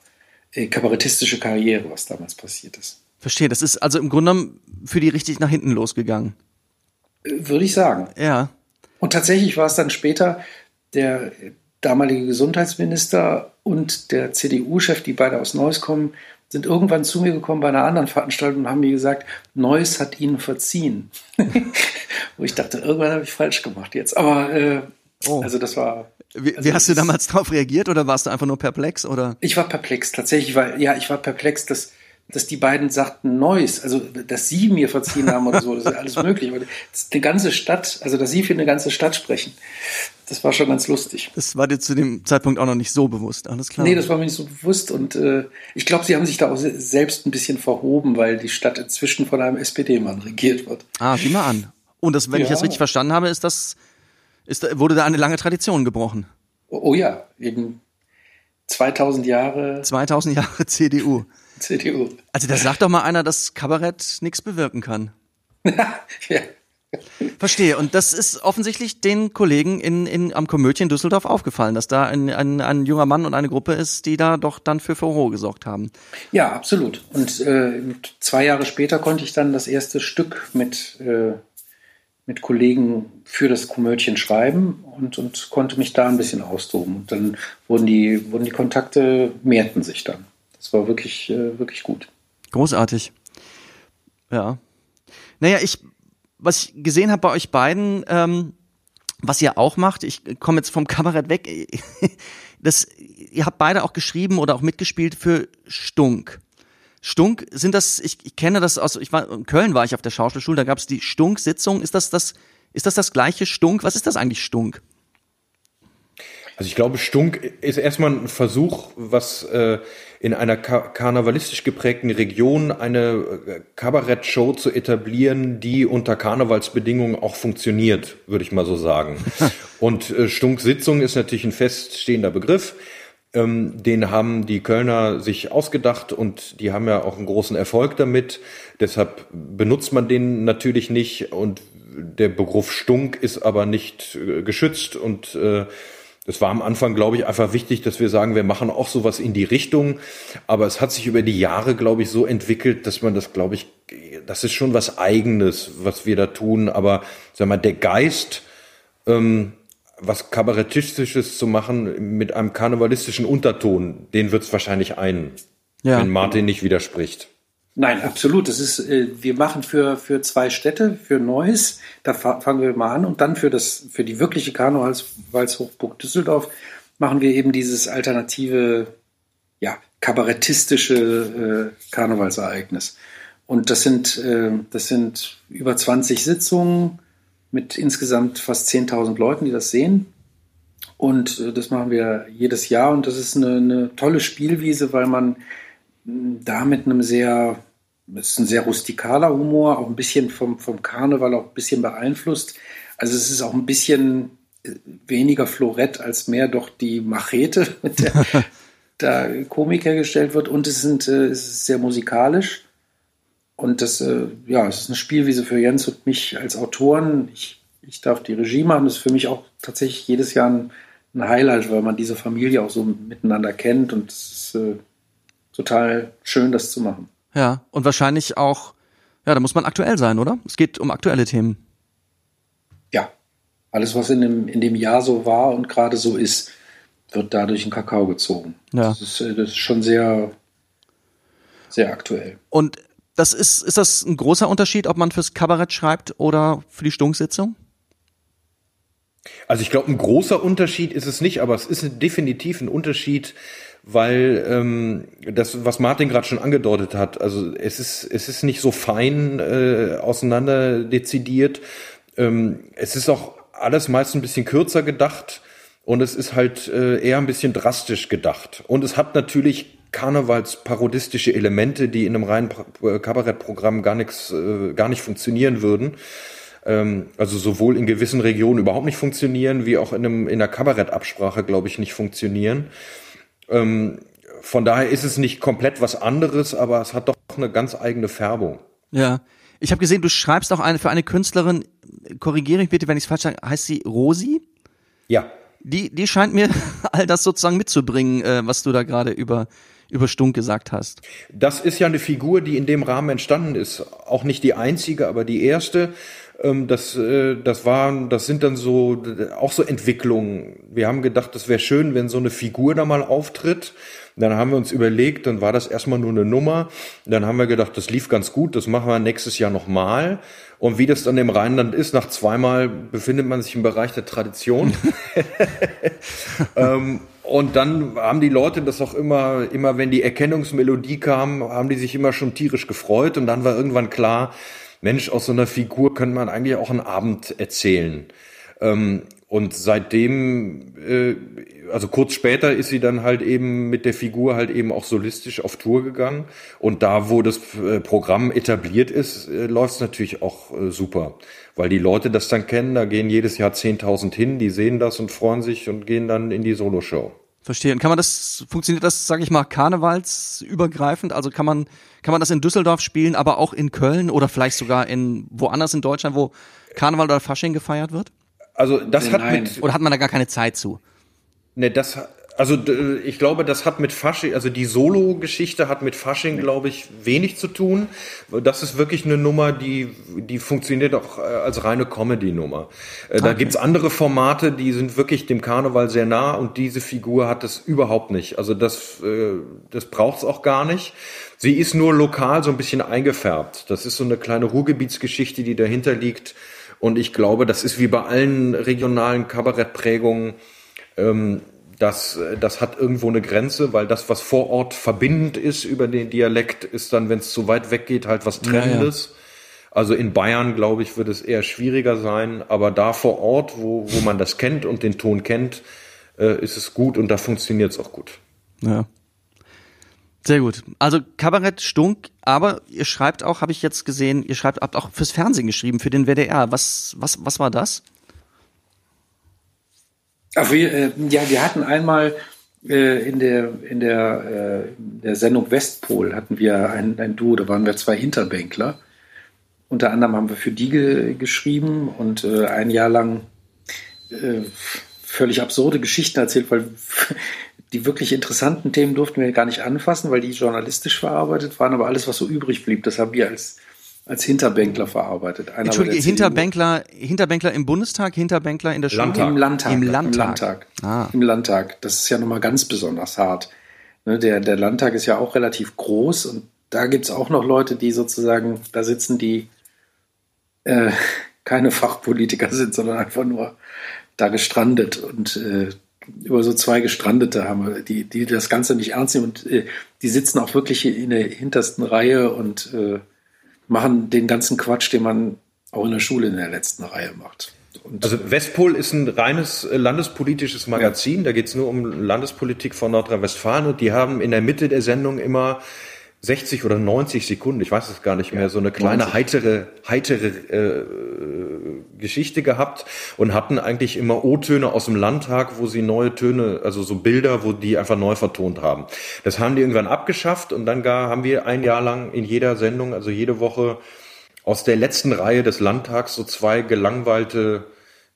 kabarettistische Karriere, was damals passiert ist. Verstehe, das ist also im Grunde genommen für die richtig nach hinten losgegangen. Würde ich sagen. Ja. Und tatsächlich war es dann später der damalige Gesundheitsminister und der CDU-Chef, die beide aus Neuss kommen, sind irgendwann zu mir gekommen bei einer anderen Veranstaltung und haben mir gesagt, Neuss hat ihnen verziehen. Wo ich dachte, irgendwann habe ich falsch gemacht jetzt. Aber äh, Oh. Also das war. Wie, also wie hast du damals drauf reagiert oder warst du einfach nur perplex oder? Ich war perplex, tatsächlich, weil, ja, ich war perplex, dass, dass die beiden sagten Neues, also dass sie mir verziehen haben oder so, das ist alles möglich. Aber die ganze Stadt, also dass sie für eine ganze Stadt sprechen, das war schon ganz lustig. Das war dir zu dem Zeitpunkt auch noch nicht so bewusst, alles klar. Nee, das war mir nicht so bewusst und äh, ich glaube, sie haben sich da auch se- selbst ein bisschen verhoben, weil die Stadt inzwischen von einem SPD-Mann regiert wird. ah, sieh mal an. Und das, wenn ich Ja. das richtig verstanden habe, ist das, ist, wurde da eine lange Tradition gebrochen. Oh, oh ja, eben 2000 Jahre 2000 Jahre CDU. CDU. Also da sagt doch mal einer, dass Kabarett nichts bewirken kann. ja. Verstehe. Und das ist offensichtlich den Kollegen in, in, am Komödien Düsseldorf aufgefallen, dass da ein, ein, ein junger Mann und eine Gruppe ist, die da doch dann für Furore gesorgt haben. Ja, absolut. Und äh, zwei Jahre später konnte ich dann das erste Stück mit, äh, mit Kollegen für das Komödien schreiben und, und konnte mich da ein bisschen austoben. Und dann wurden die, wurden die Kontakte, mehrten sich dann. War wirklich, äh, wirklich gut. Großartig. Ja. Naja, ich, was ich gesehen habe bei euch beiden, ähm, was ihr auch macht, ich komme jetzt vom Kabarett weg, das, ihr habt beide auch geschrieben oder auch mitgespielt für Stunk. Stunk, sind das, ich, ich kenne das aus, ich war, in Köln war ich auf der Schauspielschule, da gab es die Stunk-Sitzung. Ist das das, ist das das gleiche Stunk? Was ist das eigentlich Stunk? Also ich glaube, Stunk ist erstmal ein Versuch, was äh, in einer ka karnevalistisch geprägten Region eine äh, Kabarettshow zu etablieren, die unter Karnevalsbedingungen auch funktioniert, würde ich mal so sagen. Und äh, Stunk-Sitzung ist natürlich ein feststehender Begriff. Ähm, den haben die Kölner sich ausgedacht und die haben ja auch einen großen Erfolg damit. Deshalb benutzt man den natürlich nicht und der Begriff Stunk ist aber nicht äh, geschützt und äh, das war am Anfang, glaube ich, einfach wichtig, dass wir sagen, wir machen auch sowas in die Richtung. Aber es hat sich über die Jahre, glaube ich, so entwickelt, dass man das, glaube ich, das ist schon was Eigenes, was wir da tun. Aber sag mal, der Geist, ähm, was Kabarettistisches zu machen mit einem karnevalistischen Unterton, den wird es wahrscheinlich ein, Ja. wenn Martin nicht widerspricht. Nein, absolut. Das ist, äh, wir machen für, für zwei Städte, für Neuss, da fa- fangen wir mal an, und dann für das, für die wirkliche Karnevalshochburg Düsseldorf machen wir eben dieses alternative, ja, kabarettistische äh, Karnevalsereignis. Und das sind, äh, das sind über 20 Sitzungen mit insgesamt fast 10.000 Leuten, die das sehen. Und äh, das machen wir jedes Jahr und das ist eine, eine tolle Spielwiese, weil man da mit einem sehr, es ist ein sehr rustikaler Humor, auch ein bisschen vom, vom Karneval auch ein bisschen beeinflusst. Also es ist auch ein bisschen äh, weniger Florett als mehr doch die Machete, mit der da Komik hergestellt wird. Und es, sind, äh, es ist sehr musikalisch. Und das, äh, ja, es ist eine Spielwiese für Jens und mich als Autoren. Ich, ich darf die Regie machen. Das ist für mich auch tatsächlich jedes Jahr ein, ein Highlight, weil man diese Familie auch so miteinander kennt. Und es ist äh, total schön, das zu machen. Ja. Und wahrscheinlich auch, ja, da muss man aktuell sein, oder? Es geht um aktuelle Themen. Ja, alles, was in dem, in dem Jahr so war und gerade so ist, wird dadurch in Kakao gezogen. Ja. Das, ist, äh, das ist schon sehr, sehr aktuell. Und das ist, ist das ein großer Unterschied, ob man fürs Kabarett schreibt oder für die Stunksitzung? Also ich glaube, ein großer Unterschied ist es nicht, aber es ist definitiv ein Unterschied, weil ähm, das, was Martin gerade schon angedeutet hat, also es ist, es ist nicht so fein äh, auseinander dezidiert. Ähm, es ist auch alles meist ein bisschen kürzer gedacht und es ist halt äh, eher ein bisschen drastisch gedacht. Und es hat natürlich karnevalsparodistische Elemente, die in einem reinen Pra- Kabarettprogramm gar nichts, äh, gar nicht funktionieren würden ähm, also sowohl in gewissen Regionen überhaupt nicht funktionieren, wie auch in, einem, in einer Kabarettabsprache, glaube ich, nicht funktionieren. Ähm, von daher ist es nicht komplett was anderes, aber es hat doch eine ganz eigene Färbung. Ja. Ich habe gesehen, du schreibst auch eine für eine Künstlerin, korrigiere mich bitte, wenn ich es falsch sage, heißt sie Rosi? Ja, Die, die scheint mir all das sozusagen mitzubringen, äh, was du da gerade über, über Stunk gesagt hast. das ist ja eine Figur, die in dem Rahmen entstanden ist. Auch nicht die einzige, aber die erste. Ähm, Das, äh, das waren, das sind dann so auch so Entwicklungen. Wir haben gedacht, das wäre schön, wenn so eine Figur da mal auftritt. Dann haben wir uns überlegt, dann war das erstmal nur eine Nummer. Dann haben wir gedacht, das lief ganz gut, das machen wir nächstes Jahr nochmal. Und wie das dann im Rheinland ist, nach zweimal befindet man sich im Bereich der Tradition. ähm, und dann haben die Leute das auch immer, immer wenn die Erkennungsmelodie kam, haben die sich immer schon tierisch gefreut. Und dann war irgendwann klar, Mensch, aus so einer Figur könnte man eigentlich auch einen Abend erzählen. Ähm, und seitdem, äh, also kurz später ist sie dann halt eben mit der Figur halt eben auch solistisch auf Tour gegangen. Und da, wo das äh, Programm etabliert ist, äh, läuft es natürlich auch äh, super. Weil die Leute das dann kennen, da gehen jedes Jahr 10.000 hin, die sehen das und freuen sich und gehen dann in die Soloshow. Verstehe. Und kann man das, funktioniert das, sage ich mal, karnevalsübergreifend? Also kann man, kann man das in Düsseldorf spielen, aber auch in Köln oder vielleicht sogar in woanders in Deutschland, wo Karneval oder Fasching gefeiert wird? Also das hat Nein. mit Oder hat man da gar keine Zeit zu? Ne, das, also ich glaube, das hat mit Fasching, also die Solo-Geschichte hat mit Fasching, glaube ich, wenig zu tun. Das ist wirklich eine Nummer, die, die funktioniert auch äh, als reine Comedy-Nummer. Äh, Da gibt's andere Formate, die sind wirklich dem Karneval sehr nah und diese Figur hat es überhaupt nicht. Also das, äh, das braucht's auch gar nicht. Sie ist nur lokal so ein bisschen eingefärbt. Das ist so eine kleine Ruhrgebietsgeschichte, die dahinter liegt. Und ich glaube, das ist wie bei allen regionalen Kabarettprägungen, ähm, das, äh, das hat irgendwo eine Grenze, weil das, was vor Ort verbindend ist über den Dialekt, ist dann, wenn es zu weit weggeht, halt was Trennendes. Also in Bayern, glaube ich, wird es eher schwieriger sein, aber da vor Ort, wo, wo man das kennt und den Ton kennt, äh, ist es gut und da funktioniert es auch gut. Ja. Sehr gut. Also Kabarett stunk, aber ihr schreibt auch, habe ich jetzt gesehen, ihr schreibt habt auch fürs Fernsehen geschrieben, für den WDR. Was was was war das? Ach, wir, äh, ja, wir hatten einmal äh, in der, in der, äh, der Sendung Westpol hatten wir ein, ein Duo, da waren wir zwei Hinterbänkler. Unter anderem haben wir für die ge geschrieben und äh, ein Jahr lang äh, völlig absurde Geschichten erzählt, weil die wirklich interessanten Themen durften wir gar nicht anfassen, weil die journalistisch verarbeitet waren, aber alles, was so übrig blieb, das haben wir als, als Hinterbänkler verarbeitet. Einer Entschuldige. Hinterbänkler, Hinterbänkler im Bundestag, Hinterbänkler in der Schule? Landtag. Im Landtag. Im Landtag. Im Landtag. Ah. Im Landtag. Das ist ja nochmal ganz besonders hart. Ne, der, der Landtag ist ja auch relativ groß und da gibt's auch noch Leute, die sozusagen da sitzen, die äh, keine Fachpolitiker sind, sondern einfach nur da gestrandet. Und äh, über so zwei Gestrandete haben wir, die, die das Ganze nicht ernst nehmen und äh, die sitzen auch wirklich in der hintersten Reihe und äh, machen den ganzen Quatsch, den man auch in der Schule in der letzten Reihe macht. Und Also Westpol ist ein reines äh, landespolitisches Magazin. Da geht's nur um Landespolitik von Nordrhein-Westfalen und die haben in der Mitte der Sendung immer 60 oder 90 Sekunden, ich weiß es gar nicht mehr, so eine kleine 90. heitere, heitere äh, Geschichte gehabt und hatten eigentlich immer O-Töne aus dem Landtag, wo sie neue Töne, also so Bilder, wo die einfach neu vertont haben. Das haben die irgendwann abgeschafft und dann gar, haben wir ein Jahr lang in jeder Sendung, also jede Woche aus der letzten Reihe des Landtags so zwei gelangweilte,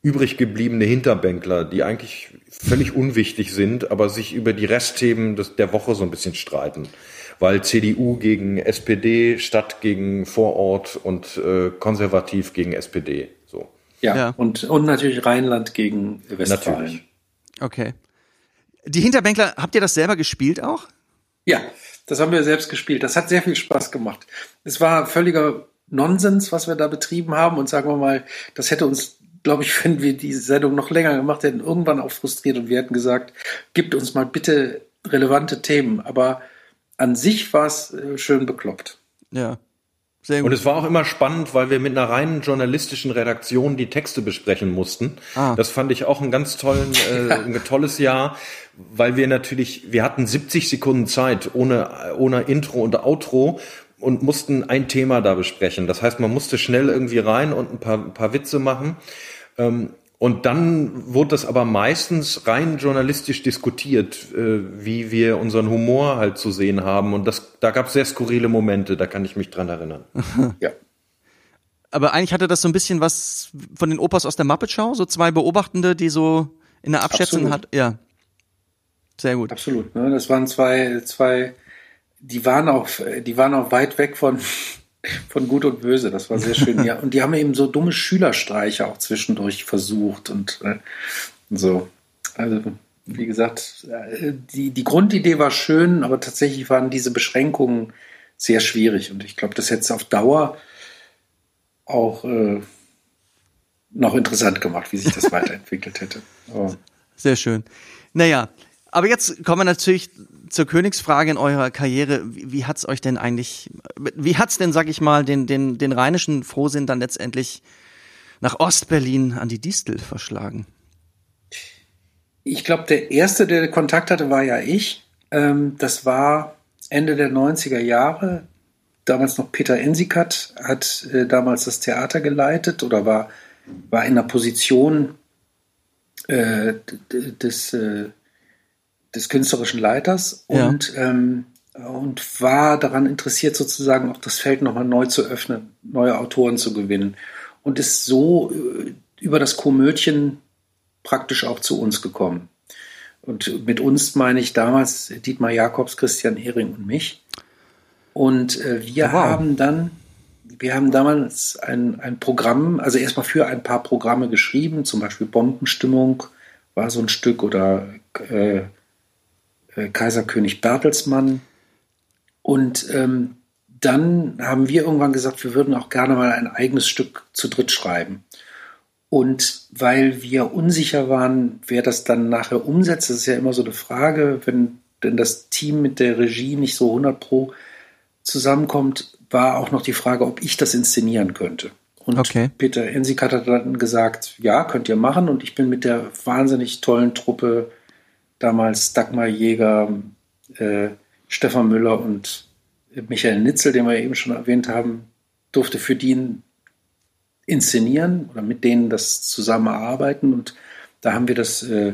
übrig gebliebene Hinterbänkler, die eigentlich völlig unwichtig sind, aber sich über die Restthemen des, der Woche so ein bisschen streiten. Weil CDU gegen SPD, Stadt gegen Vorort und äh, konservativ gegen SPD. So. Ja, Ja. Und, und natürlich Rheinland gegen Westfalen. Natürlich. Okay. Die Hinterbänkler, habt ihr das selber gespielt auch? Ja, das haben wir selbst gespielt. Das hat sehr viel Spaß gemacht. Es war völliger Nonsens, was wir da betrieben haben. Und sagen wir mal, das hätte uns, glaube ich, wenn wir die Sendung noch länger gemacht hätten, irgendwann auch frustriert. Und wir hätten gesagt, gibt uns mal bitte relevante Themen. Aber an sich war es äh, schön bekloppt. Ja. Sehr Und gut. es war auch immer spannend, weil wir mit einer reinen journalistischen Redaktion die Texte besprechen mussten. Ah. Das fand ich auch ein ganz tollen, äh, ein tolles Jahr, weil wir natürlich, wir hatten 70 Sekunden Zeit ohne, ohne Intro und Outro und mussten ein Thema da besprechen. Das heißt, man musste schnell irgendwie rein und ein paar, ein paar Witze machen. Ähm, und dann wurde das aber meistens rein journalistisch diskutiert, äh, wie wir unseren Humor halt zu sehen haben. Und das, da gab es sehr skurrile Momente, da kann ich mich dran erinnern. Ja. Aber eigentlich hatte das so ein bisschen was von den Opas aus der Muppet Show, so zwei Beobachtende, die so in der Abschätzung Absolut. hat. Ja. Sehr gut. Absolut. Ne? Das waren zwei, zwei, die waren auch, die waren auch weit weg von, von Gut und Böse. Das war sehr schön. ja. Und die haben eben so dumme Schülerstreiche auch zwischendurch versucht und, äh, so. Also, wie gesagt, äh, die, die Grundidee war schön, aber tatsächlich waren diese Beschränkungen sehr schwierig. Und ich glaube, das hätte es auf Dauer auch äh, noch interessant gemacht, wie sich das weiterentwickelt hätte. Aber Sehr schön. Naja, aber jetzt kommen wir natürlich zur Königsfrage in eurer Karriere. Wie, wie hat's euch denn eigentlich, wie hat's denn, sag ich mal, den, den, den rheinischen Frohsinn dann letztendlich nach Ostberlin an die Distel verschlagen? Ich glaube, der erste, der Kontakt hatte, war ja ich. Ähm, das war Ende der 90er Jahre. Damals noch Peter Ensikat hat äh, damals das Theater geleitet oder war, war in der Position äh, des, äh, des künstlerischen Leiters Ja. und, ähm, und war daran interessiert, sozusagen auch das Feld nochmal neu zu öffnen, neue Autoren zu gewinnen. Und ist so äh, über das Komödien praktisch auch zu uns gekommen. Und mit uns meine ich damals Dietmar Jakobs, Christian Ehring und mich. Und äh, wir Wow. haben dann, wir haben damals ein, ein Programm, also erstmal für ein paar Programme geschrieben, zum Beispiel Bombenstimmung war so ein Stück oder äh, äh, Kaiserkönig Bertelsmann. Und ähm, dann haben wir irgendwann gesagt, wir würden auch gerne mal ein eigenes Stück zu dritt schreiben. Und weil wir unsicher waren, wer das dann nachher umsetzt, das ist ja immer so eine Frage, wenn denn das Team mit der Regie nicht so 100 pro zusammenkommt, war auch noch die Frage, ob ich das inszenieren könnte. Und Okay. Peter Ensik hat dann gesagt, ja, könnt ihr machen. Und ich bin mit der wahnsinnig tollen Truppe, damals Dagmar Jäger, äh, Stefan Müller und Michael Nitzel, den wir eben schon erwähnt haben, durfte für die inszenieren oder mit denen das zusammenarbeiten. Und da haben wir das äh,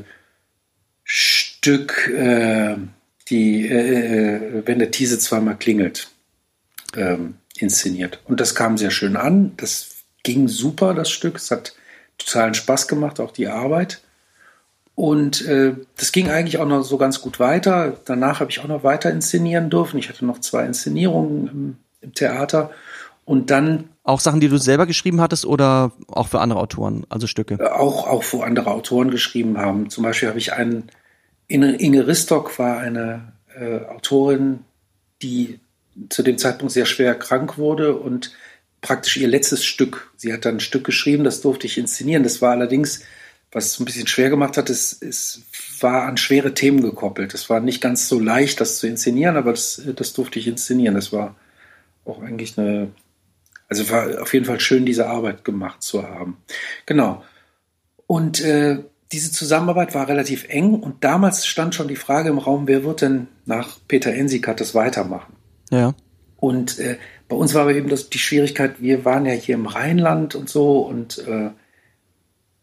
Stück, äh, die, äh, äh, wenn der Tiese zweimal klingelt, ähm, inszeniert. Und das kam sehr schön an. Das ging super, das Stück. Es hat totalen Spaß gemacht, auch die Arbeit. Und äh, das ging eigentlich auch noch so ganz gut weiter. Danach habe ich auch noch weiter inszenieren dürfen. Ich hatte noch zwei Inszenierungen im, im Theater. Und dann Auch Sachen, die du selber geschrieben hattest oder auch für andere Autoren, also Stücke? auch, auch wo andere Autoren geschrieben haben. Zum Beispiel habe ich einen, Inge Inge Ristock war eine äh, Autorin, die zu dem Zeitpunkt sehr schwer krank wurde und praktisch ihr letztes Stück, sie hat dann ein Stück geschrieben, das durfte ich inszenieren. Das war allerdings, was es ein bisschen schwer gemacht hat, es, es war an schwere Themen gekoppelt. Es war nicht ganz so leicht, das zu inszenieren, aber das, das durfte ich inszenieren. Das war auch eigentlich eine, also war auf jeden Fall schön, diese Arbeit gemacht zu haben. Genau. Und äh, diese Zusammenarbeit war relativ eng und damals stand schon die Frage im Raum, wer wird denn nach Peter Ensikat das weitermachen? Ja. Und äh, bei uns war aber eben das, die Schwierigkeit, wir waren ja hier im Rheinland und so und, äh,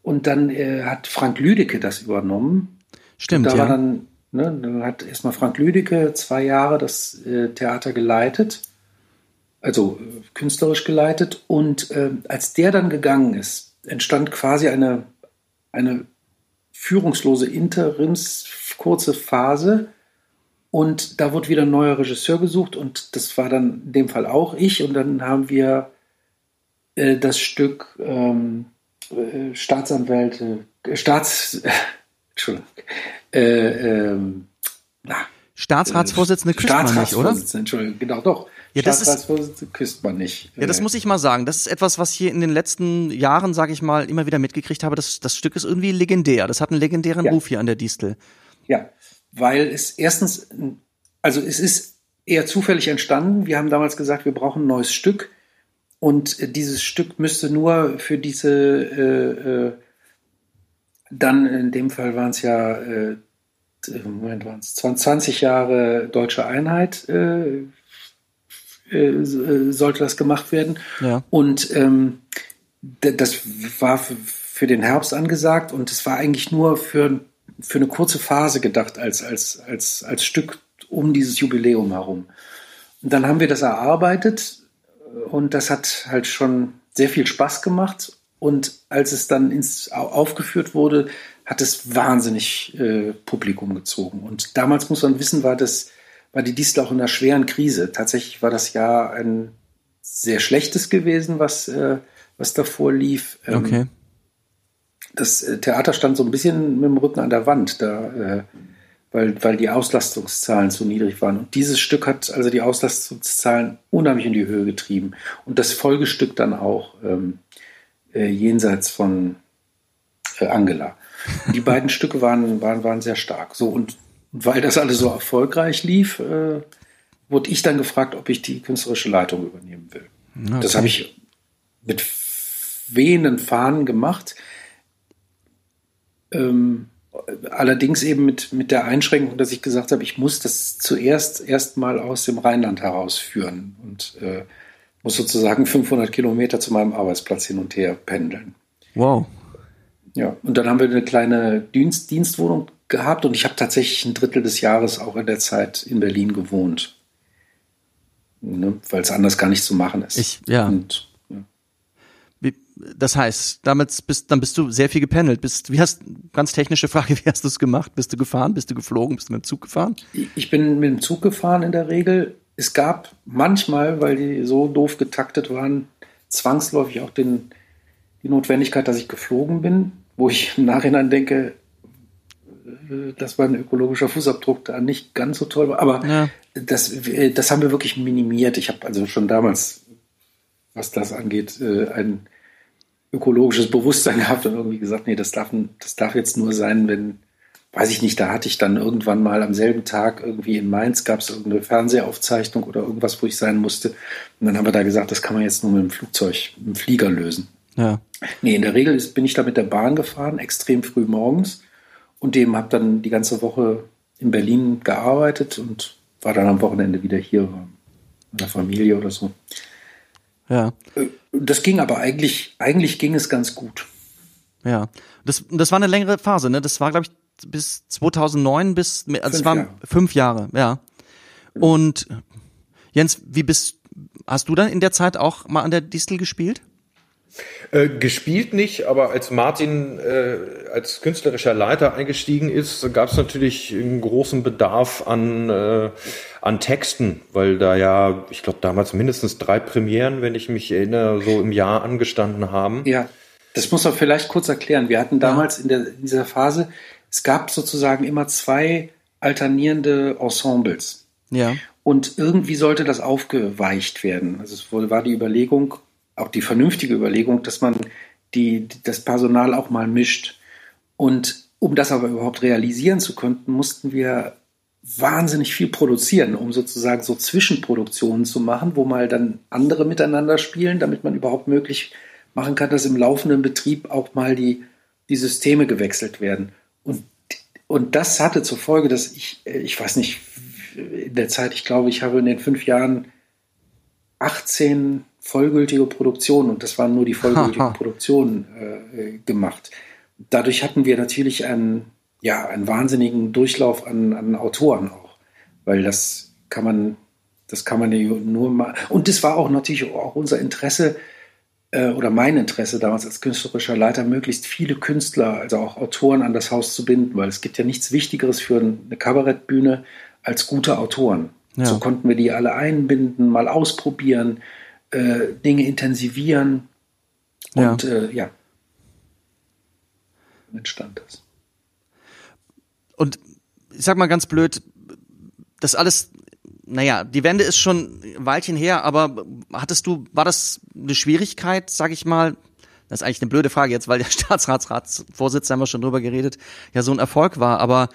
und dann äh, hat Frank Lüdecke das übernommen. Stimmt, da ja. war dann, ne, dann hat erstmal Frank Lüdecke zwei Jahre das äh, Theater geleitet, also äh, künstlerisch geleitet. Und äh, als der dann gegangen ist, entstand quasi eine, eine führungslose Interims kurze Phase. Und da wurde wieder ein neuer Regisseur gesucht und das war dann in dem Fall auch ich. Und dann haben wir äh, das Stück ähm, äh, Staatsanwälte, äh, Staats, Entschuldigung, äh, ähm, na, Staatsratsvorsitzende küsst man nicht, oder? Entschuldigung, genau, doch. Ja, das ist- Staatsratsvorsitzende küsst man nicht. Ja, das Äh, muss ich mal sagen. Das ist etwas, was hier in den letzten Jahren, sage ich mal, immer wieder mitgekriegt habe. Das, das Stück ist irgendwie legendär. Das hat einen legendären Ja. Ruf hier an der Distel. Ja, weil es erstens, also es ist eher zufällig entstanden. Wir haben damals gesagt, wir brauchen ein neues Stück. Und äh, dieses Stück müsste nur für diese, äh, äh, dann in dem Fall waren es ja, äh, Moment, waren es 20 Jahre deutsche Einheit, äh, äh, sollte das gemacht werden. Ja. Und ähm, das war für, für den Herbst angesagt und es war eigentlich nur für, für eine kurze Phase gedacht als, als, als, als Stück um dieses Jubiläum herum. Und dann haben wir das erarbeitet und das hat halt schon sehr viel Spaß gemacht. Und als es dann ins, au- aufgeführt wurde, hat es wahnsinnig äh, Publikum gezogen. Und damals muss man wissen, war das, war die Distel auch in einer schweren Krise. Tatsächlich war das Jahr ein sehr schlechtes gewesen, was, äh, was davor lief. Ähm, Okay. das äh, Theater stand so ein bisschen mit dem Rücken an der Wand. Da äh, weil, weil die Auslastungszahlen zu niedrig waren. Und dieses Stück hat also die Auslastungszahlen unheimlich in die Höhe getrieben. Und das Folgestück dann auch ähm, äh, jenseits von äh, Angela. Die beiden Stücke waren, waren, waren sehr stark. So, und weil das alles so erfolgreich lief, äh, wurde ich dann gefragt, ob ich die künstlerische Leitung übernehmen will. Okay. Das habe ich mit wehenden Fahnen gemacht. Ähm, allerdings eben mit, mit der Einschränkung, dass ich gesagt habe, ich muss das zuerst erstmal aus dem Rheinland herausführen und äh, muss sozusagen 500 Kilometer zu meinem Arbeitsplatz hin und her pendeln. Wow. Ja, und dann haben wir eine kleine Dienst Dienstwohnung gehabt und ich habe tatsächlich ein Drittel des Jahres auch in der Zeit in Berlin gewohnt. Ne, Weil es anders gar nicht zu machen ist. Ich, ja. Und, das heißt, damit bist, dann bist du sehr viel gependelt. Bist, wie hast, ganz technische Frage, wie hast du es gemacht? Bist du gefahren? Bist du geflogen? Bist du mit dem Zug gefahren? Ich bin mit dem Zug gefahren in der Regel. Es gab manchmal, weil die so doof getaktet waren, zwangsläufig auch den, die Notwendigkeit, dass ich geflogen bin, wo ich im Nachhinein denke, äh, dass mein ökologischer Fußabdruck da nicht ganz so toll war. Aber ja. das, äh, das haben wir wirklich minimiert. Ich habe also schon damals, was das angeht, äh, ein ökologisches Bewusstsein gehabt und irgendwie gesagt, nee, das darf, das darf jetzt nur sein, wenn, weiß ich nicht, da hatte ich dann irgendwann mal am selben Tag irgendwie in Mainz gab es irgendeine Fernsehaufzeichnung oder irgendwas, wo ich sein musste. Und dann haben wir da gesagt, das kann man jetzt nur mit dem Flugzeug, mit dem Flieger lösen. Ja. Nee, in der Regel bin ich da mit der Bahn gefahren, extrem früh morgens und dem habe dann die ganze Woche in Berlin gearbeitet und war dann am Wochenende wieder hier mit der Familie oder so. Ja. Das ging aber eigentlich, eigentlich ging es ganz gut. Ja. Das, das war eine längere Phase, ne? Das war, glaube ich, bis 2009 bis, also fünf es waren Jahre. fünf Jahre, ja. Und Jens, wie bist, hast du dann in der Zeit auch mal an der Distel gespielt? Äh, gespielt nicht, aber als Martin äh, als künstlerischer Leiter eingestiegen ist, gab es natürlich einen großen Bedarf an, äh, an Texten, weil da ja, ich glaube, damals mindestens drei Premieren, wenn ich mich erinnere, so im Jahr angestanden haben. Ja, das muss man vielleicht kurz erklären. Wir hatten damals ja. in, der, in dieser Phase, es gab sozusagen immer zwei alternierende Ensembles. Ja. Und irgendwie sollte das aufgeweicht werden. Also es war die Überlegung, auch die vernünftige Überlegung, dass man die, das Personal auch mal mischt. Und um das aber überhaupt realisieren zu können, mussten wir wahnsinnig viel produzieren, um sozusagen so Zwischenproduktionen zu machen, wo mal dann andere miteinander spielen, damit man überhaupt möglich machen kann, dass im laufenden Betrieb auch mal die, die Systeme gewechselt werden. Und, und das hatte zur Folge, dass ich, ich weiß nicht, in der Zeit, ich glaube, ich habe in den fünf Jahren 18 vollgültige Produktionen, und das waren nur die vollgültigen Produktionen, äh, gemacht. Dadurch hatten wir natürlich einen, ja, einen wahnsinnigen Durchlauf an, an Autoren auch, weil das kann man, das kann man ja nur mal, und das war auch natürlich auch unser Interesse, äh, oder mein Interesse damals als künstlerischer Leiter, möglichst viele Künstler, also auch Autoren an das Haus zu binden, weil es gibt ja nichts Wichtigeres für eine Kabarettbühne als gute Autoren. Ja. So konnten wir die alle einbinden, mal ausprobieren, äh, Dinge intensivieren. Und ja, äh, ja. Entstand das. Und ich sag mal ganz blöd, das alles, naja, die Wende ist schon ein Weilchen her, aber hattest du, war das eine Schwierigkeit, sag ich mal, das ist eigentlich eine blöde Frage jetzt, weil der Staatsratsratsvorsitzende, haben wir schon drüber geredet, ja so ein Erfolg war, aber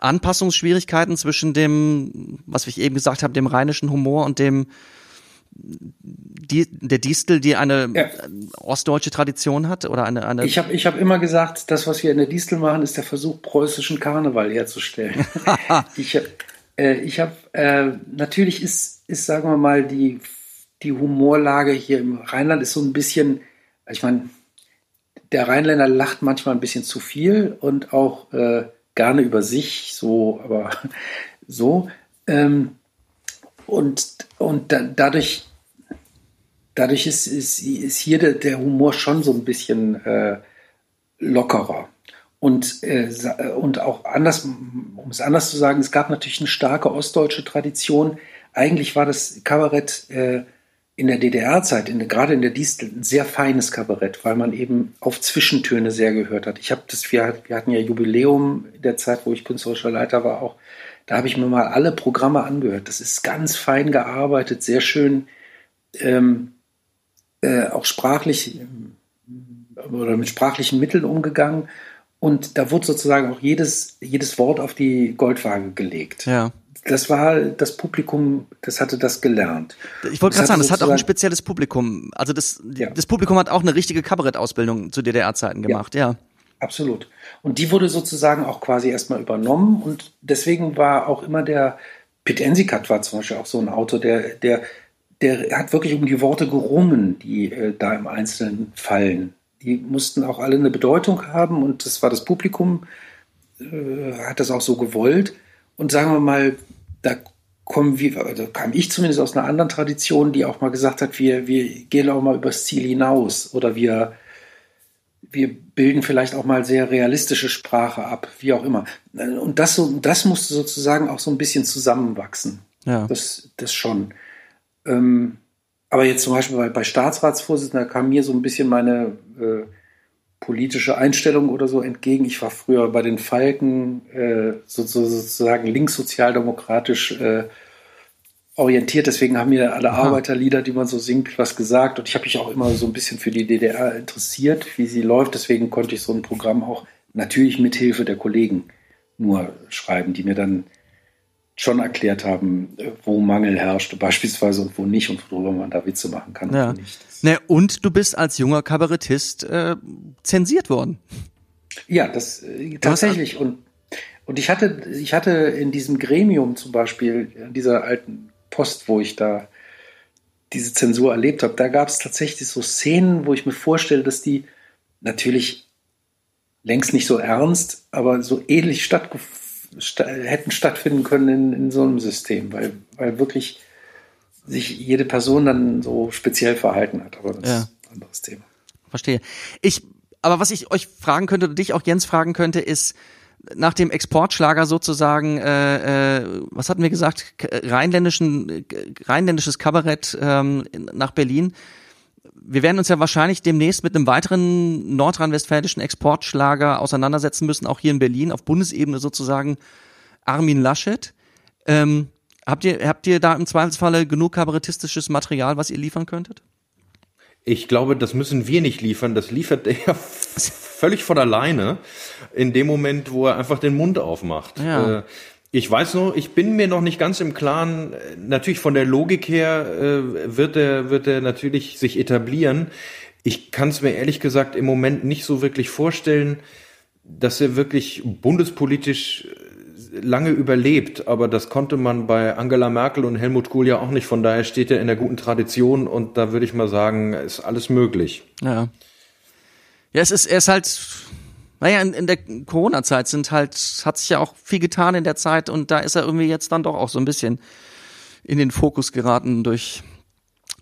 Anpassungsschwierigkeiten zwischen dem, was ich eben gesagt habe, dem rheinischen Humor und dem die, der Distel, die eine ja. ostdeutsche Tradition hat oder eine, eine Ich habe ich hab immer gesagt, das, was wir in der Distel machen, ist der Versuch, preußischen Karneval herzustellen. ich habe, äh, ich hab, äh, natürlich ist, ist, sagen wir mal, die, die Humorlage hier im Rheinland ist so ein bisschen, ich meine, der Rheinländer lacht manchmal ein bisschen zu viel und auch äh, gerne über sich, so, aber so. Ähm, und und da, dadurch, dadurch ist, ist, ist hier der, der, Humor schon so ein bisschen äh, lockerer. Und, äh, und auch anders, um es anders zu sagen, es gab natürlich eine starke ostdeutsche Tradition. Eigentlich war das Kabarett äh, in der DDR-Zeit, gerade in der Distel, ein sehr feines Kabarett, weil man eben auf Zwischentöne sehr gehört hat. Ich habe das, wir, wir hatten ja Jubiläum in der Zeit, wo ich künstlerischer Leiter war, auch. Da habe ich mir mal alle Programme angehört. Das ist ganz fein gearbeitet, sehr schön, ähm, äh, auch sprachlich äh, oder mit sprachlichen Mitteln umgegangen. Und da wurde sozusagen auch jedes, jedes Wort auf die Goldwaage gelegt. Ja. Das war das Publikum, das hatte das gelernt. Ich wollte gerade sagen, das hat auch ein spezielles Publikum. Also das, Ja. das Publikum hat auch eine richtige Kabarettausbildung zu DDR-Zeiten gemacht, ja. Absolut. Und die wurde sozusagen auch quasi erstmal übernommen und deswegen war auch immer der Pete Ensikat war zum Beispiel auch so ein Autor, der, der, der hat wirklich um die Worte gerungen, die äh, da im Einzelnen fallen. Die mussten auch alle eine Bedeutung haben und das war das Publikum, äh, hat das auch so gewollt. Und sagen wir mal, da kommen wir, also kam ich zumindest aus einer anderen Tradition, die auch mal gesagt hat, wir, wir gehen auch mal übers Ziel hinaus oder wir, wir bilden vielleicht auch mal sehr realistische Sprache ab, wie auch immer. Und das, so, das musste sozusagen auch so ein bisschen zusammenwachsen. Ja. Das, das schon. Ähm, aber jetzt zum Beispiel bei, bei Staatsratsvorsitzender kam mir so ein bisschen meine äh, politische Einstellung oder so entgegen. Ich war früher bei den Falken äh, so, so, sozusagen linkssozialdemokratisch äh, orientiert. Deswegen haben mir alle Arbeiterlieder, die man so singt, was gesagt. Und ich habe mich auch immer so ein bisschen für die DDR interessiert, wie sie läuft. Deswegen konnte ich so ein Programm auch natürlich mit Hilfe der Kollegen nur schreiben, die mir dann schon erklärt haben, äh, wo Mangel herrscht beispielsweise und wo nicht und worüber man da Witze machen kann Ja. und nicht. Ne, und du bist als junger Kabarettist äh, zensiert worden. Ja, das äh, tatsächlich. Und, und ich hatte, ich hatte in diesem Gremium zum Beispiel, in dieser alten Post, wo ich da diese Zensur erlebt habe, da gab es tatsächlich so Szenen, wo ich mir vorstelle, dass die natürlich längst nicht so ernst, aber so ähnlich stattgef sta hätten stattfinden können in, in so einem System, weil, weil wirklich sich jede Person dann so speziell verhalten hat. Aber das Ja. ist ein anderes Thema. Verstehe. Ich, aber was ich euch fragen könnte, oder dich auch Jens fragen könnte, ist nach dem Exportschlager sozusagen, äh, äh, was hatten wir gesagt, rheinländischen, äh, rheinländisches Kabarett ähm, nach Berlin. Wir werden uns ja wahrscheinlich demnächst mit einem weiteren nordrhein-westfälischen Exportschlager auseinandersetzen müssen, auch hier in Berlin, auf Bundesebene sozusagen Armin Laschet. Ähm, habt ihr, habt ihr da im Zweifelsfalle genug kabarettistisches Material, was ihr liefern könntet? Ich glaube, das müssen wir nicht liefern. Das liefert er völlig von alleine in dem Moment, wo er einfach den Mund aufmacht. Ja. Äh, Ich weiß nur, ich bin mir noch nicht ganz im Klaren. Natürlich von der Logik her äh, wird er wird er natürlich sich etablieren. Ich kann es mir ehrlich gesagt im Moment nicht so wirklich vorstellen, dass er wirklich bundespolitisch lange überlebt, aber das konnte man bei Angela Merkel und Helmut Kohl ja auch nicht. Von daher steht er in der guten Tradition und da würde ich mal sagen, ist alles möglich. Ja. Ja, es ist, er ist halt, naja, in, in der Corona-Zeit sind halt, hat sich ja auch viel getan in der Zeit und da ist er irgendwie jetzt dann doch auch so ein bisschen in den Fokus geraten durch,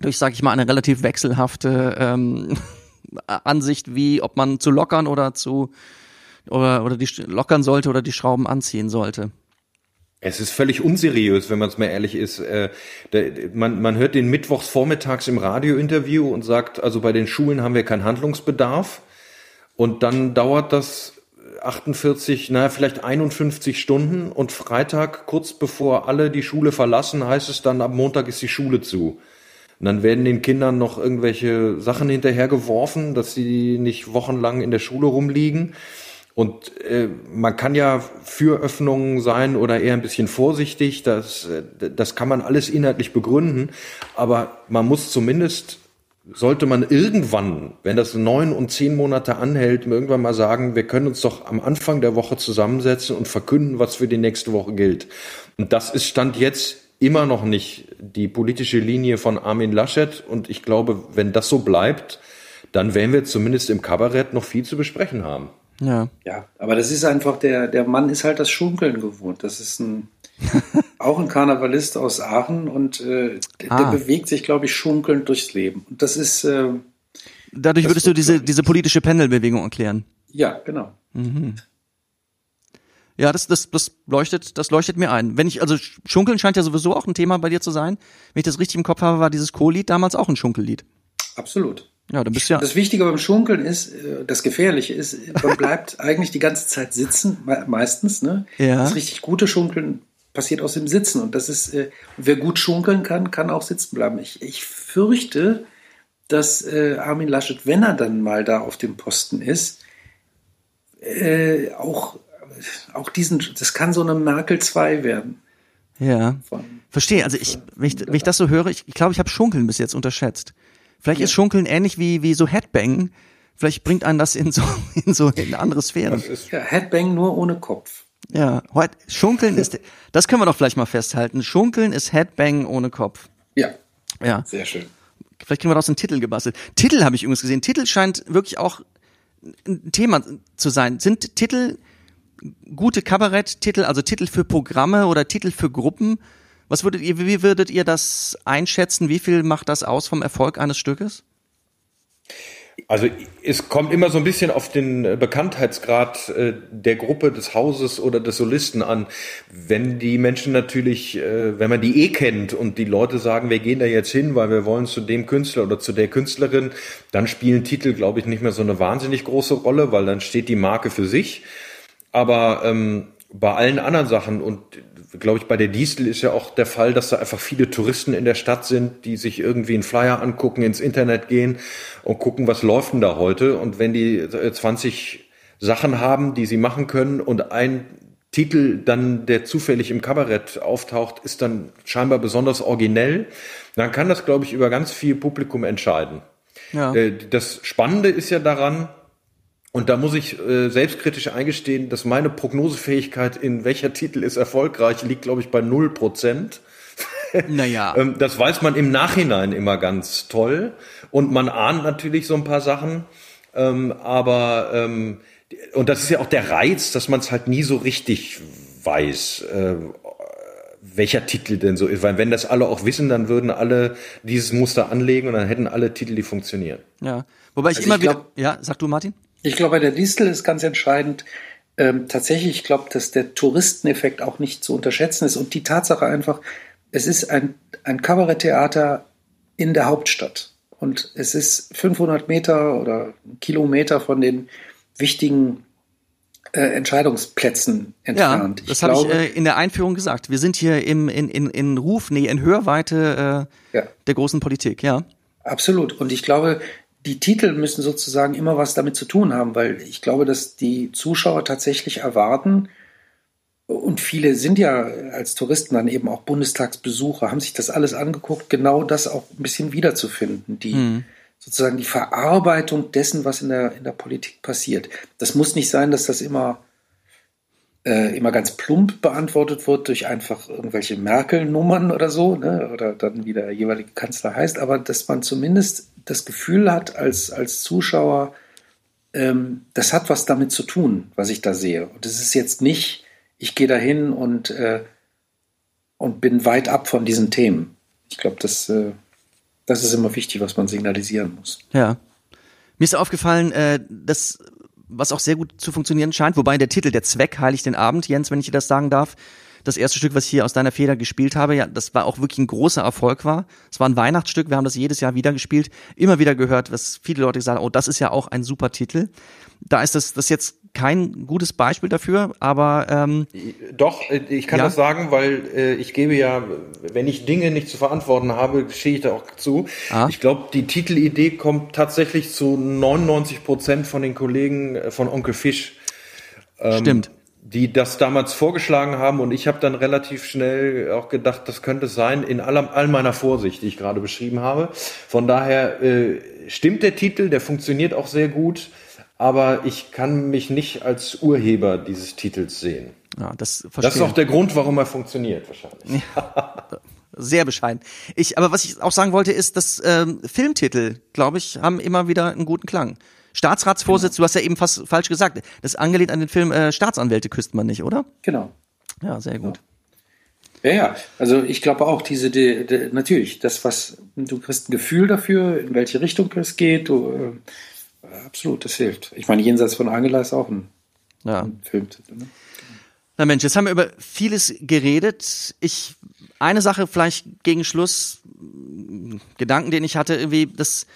durch, sag ich mal, eine relativ wechselhafte ähm, Ansicht, wie ob man zu lockern oder zu oder, oder die lockern sollte oder die Schrauben anziehen sollte. Es ist völlig unseriös, wenn man es mal ehrlich ist. Äh, der, man, man hört den mittwochs vormittags im Radiointerview und sagt, also bei den Schulen haben wir keinen Handlungsbedarf. Und dann dauert das 48, naja, vielleicht 51 Stunden und Freitag, kurz bevor alle die Schule verlassen, heißt es dann, ab Montag ist die Schule zu. Und dann werden den Kindern noch irgendwelche Sachen hinterhergeworfen, dass sie nicht wochenlang in der Schule rumliegen. Und äh, man kann ja für Öffnungen sein oder eher ein bisschen vorsichtig. Das, äh, das kann man alles inhaltlich begründen. Aber man muss zumindest, sollte man irgendwann, wenn das neun und zehn Monate anhält, irgendwann mal sagen, wir können uns doch am Anfang der Woche zusammensetzen und verkünden, was für die nächste Woche gilt. Und das ist Stand jetzt immer noch nicht die politische Linie von Armin Laschet. Und ich glaube, wenn das so bleibt, dann werden wir zumindest im Kabarett noch viel zu besprechen haben. Ja. Ja, aber das ist einfach, der, der Mann ist halt das Schunkeln gewohnt. Das ist ein, auch ein Karnevalist aus Aachen und äh, der, Ah. der bewegt sich, glaube ich, schunkelnd durchs Leben. Und das ist, äh, Dadurch Das würdest du diese, diese politische Pendelbewegung erklären. ja, genau. Ja, das, das, das leuchtet, das leuchtet mir ein. Wenn ich, also Schunkeln scheint ja sowieso auch ein Thema bei dir zu sein. Wenn ich das richtig im Kopf habe, war dieses Co-Lied damals auch ein Schunkellied. Absolut. Ja, dann bist ja. Das Wichtige beim Schunkeln ist, äh, das Gefährliche ist, man bleibt eigentlich die ganze Zeit sitzen, me- meistens. Ne? Ja. Das richtig gute Schunkeln passiert aus dem Sitzen. Und das ist, äh, wer gut schunkeln kann, kann auch sitzen bleiben. Ich, ich fürchte, dass äh, Armin Laschet, wenn er dann mal da auf dem Posten ist, auch, auch diesen, das kann so eine Merkel 2 werden. Ja. Von, Verstehe. Also ich, wenn ich, wenn ich das so höre, ich glaube, ich habe Schunkeln bis jetzt unterschätzt. Vielleicht ist Schunkeln ähnlich wie, wie so Headbang. Vielleicht bringt einen das in so, in so in andere Sphären. Das ist ja, Headbang nur ohne Kopf. Ja. Heute- Schunkeln ist, das können wir doch vielleicht mal festhalten. Schunkeln ist Headbang ohne Kopf. Ja, Ja. sehr schön. Vielleicht kriegen wir daraus einen Titel gebastelt. Titel habe ich übrigens gesehen. Titel scheint wirklich auch ein Thema zu sein. Sind Titel gute Kabaretttitel, also Titel für Programme oder Titel für Gruppen? Was würdet ihr, wie würdet ihr das einschätzen? Wie viel macht das aus vom Erfolg eines Stückes? Also es kommt immer so ein bisschen auf den äh, Bekanntheitsgrad äh, der Gruppe, des Hauses oder des Solisten an. Wenn die Menschen natürlich, äh, wenn man die eh kennt und die Leute sagen, wir gehen da jetzt hin, weil wir wollen zu dem Künstler oder zu der Künstlerin, dann spielen Titel, glaube ich, nicht mehr so eine wahnsinnig große Rolle, weil dann steht die Marke für sich. Aber ähm, bei allen anderen Sachen und glaube ich, bei der Diesel ist ja auch der Fall, dass da einfach viele Touristen in der Stadt sind, die sich irgendwie einen Flyer angucken, ins Internet gehen und gucken, was läuft denn da heute. Und wenn die äh, 20 Sachen haben, die sie machen können und ein Titel dann, der zufällig im Kabarett auftaucht, ist dann scheinbar besonders originell, dann kann das, glaube ich, über ganz viel Publikum entscheiden. Ja. Äh, Das Spannende ist ja daran, und da muss ich äh, selbstkritisch eingestehen, dass meine Prognosefähigkeit in welcher Titel ist erfolgreich liegt, glaube ich, bei null Prozent. Naja. Ähm, das weiß man im Nachhinein immer ganz toll. Und man ahnt natürlich so ein paar Sachen. Ähm, aber, ähm, und das ist ja auch der Reiz, dass man es halt nie so richtig weiß, äh, welcher Titel denn so ist. Weil wenn das alle auch wissen, dann würden alle dieses Muster anlegen und dann hätten alle Titel, die funktionieren. ja. Wobei ich Also immer ich wieder, glaub- ja, sag du Martin? Ich glaube, bei der Distel ist ganz entscheidend, ähm, tatsächlich, ich glaube, dass der Touristeneffekt auch nicht zu unterschätzen ist und die Tatsache einfach, es ist ein, ein Kabaretttheater in der Hauptstadt und es ist 500 Meter oder Kilometer von den wichtigen äh, Entscheidungsplätzen Ja, entfernt. das habe ich äh, in der Einführung gesagt. Wir sind hier im, in, in, in Ruf, nee, in Hörweite äh, Ja. der großen Politik, ja. Absolut. Und ich glaube, die Titel müssen sozusagen immer was damit zu tun haben, weil ich glaube, dass die Zuschauer tatsächlich erwarten, und viele sind ja als Touristen dann eben auch Bundestagsbesucher, haben sich das alles angeguckt, genau das auch ein bisschen wiederzufinden, die sozusagen die Verarbeitung dessen, was in der, in der Politik passiert. Das muss nicht sein, dass das immer äh, immer ganz plump beantwortet wird durch einfach irgendwelche Merkel-Nummern oder so, ne? oder dann wie der jeweilige Kanzler heißt, aber dass man zumindest das Gefühl hat als, als Zuschauer, ähm, das hat was damit zu tun, was ich da sehe. Und es ist jetzt nicht, ich gehe dahin und, äh, und bin weit ab von diesen Themen. Ich glaube, das, äh, das ist immer wichtig, was man signalisieren muss. Ja. Mir ist aufgefallen, äh, das, was auch sehr gut zu funktionieren scheint, wobei der Titel Der Zweck heiligt den Abend, Jens, wenn ich dir das sagen darf, das erste Stück, was ich hier aus deiner Feder gespielt habe, ja, das war auch wirklich ein großer Erfolg war. Es war ein Weihnachtsstück, wir haben das jedes Jahr wieder gespielt, immer wieder gehört, was viele Leute gesagt haben, oh, das ist ja auch ein super Titel. Da ist das, das jetzt kein gutes Beispiel dafür, aber ähm, Doch, ich kann Ja? das sagen, weil äh, ich gebe ja, wenn ich Dinge nicht zu verantworten habe, stehe ich da auch zu. Ah. Ich glaube, die Titelidee kommt tatsächlich zu 99 Prozent von den Kollegen äh, von Onkel Fisch, stimmt. Die das damals vorgeschlagen haben und ich habe dann relativ schnell auch gedacht, das könnte sein, in aller, all meiner Vorsicht, die ich gerade beschrieben habe. Von daher äh, stimmt der Titel, der funktioniert auch sehr gut, aber ich kann mich nicht als Urheber dieses Titels sehen. Ja, das verstehe Das ist auch der Grund, warum er funktioniert, wahrscheinlich. sehr bescheiden. Ich, aber was ich auch sagen wollte, ist, dass ähm, Filmtitel, glaube ich, haben immer wieder einen guten Klang. Staatsratsvorsitz, du hast ja eben fast falsch gesagt. Das ist angelehnt an den Film äh, Staatsanwälte küsst man nicht, oder? Genau. Ja, sehr gut. Ja, ja, also ich glaube auch diese, die, die, natürlich, das, was du kriegst ein Gefühl dafür, in welche Richtung es geht, du, äh, absolut, das hilft. Ich meine, jenseits von Angela ist auch ein, Ja. ein Filmtitel. Ne? Na Mensch, jetzt haben wir über vieles geredet. Ich eine Sache vielleicht gegen Schluss, Gedanken, den ich hatte, irgendwie, das,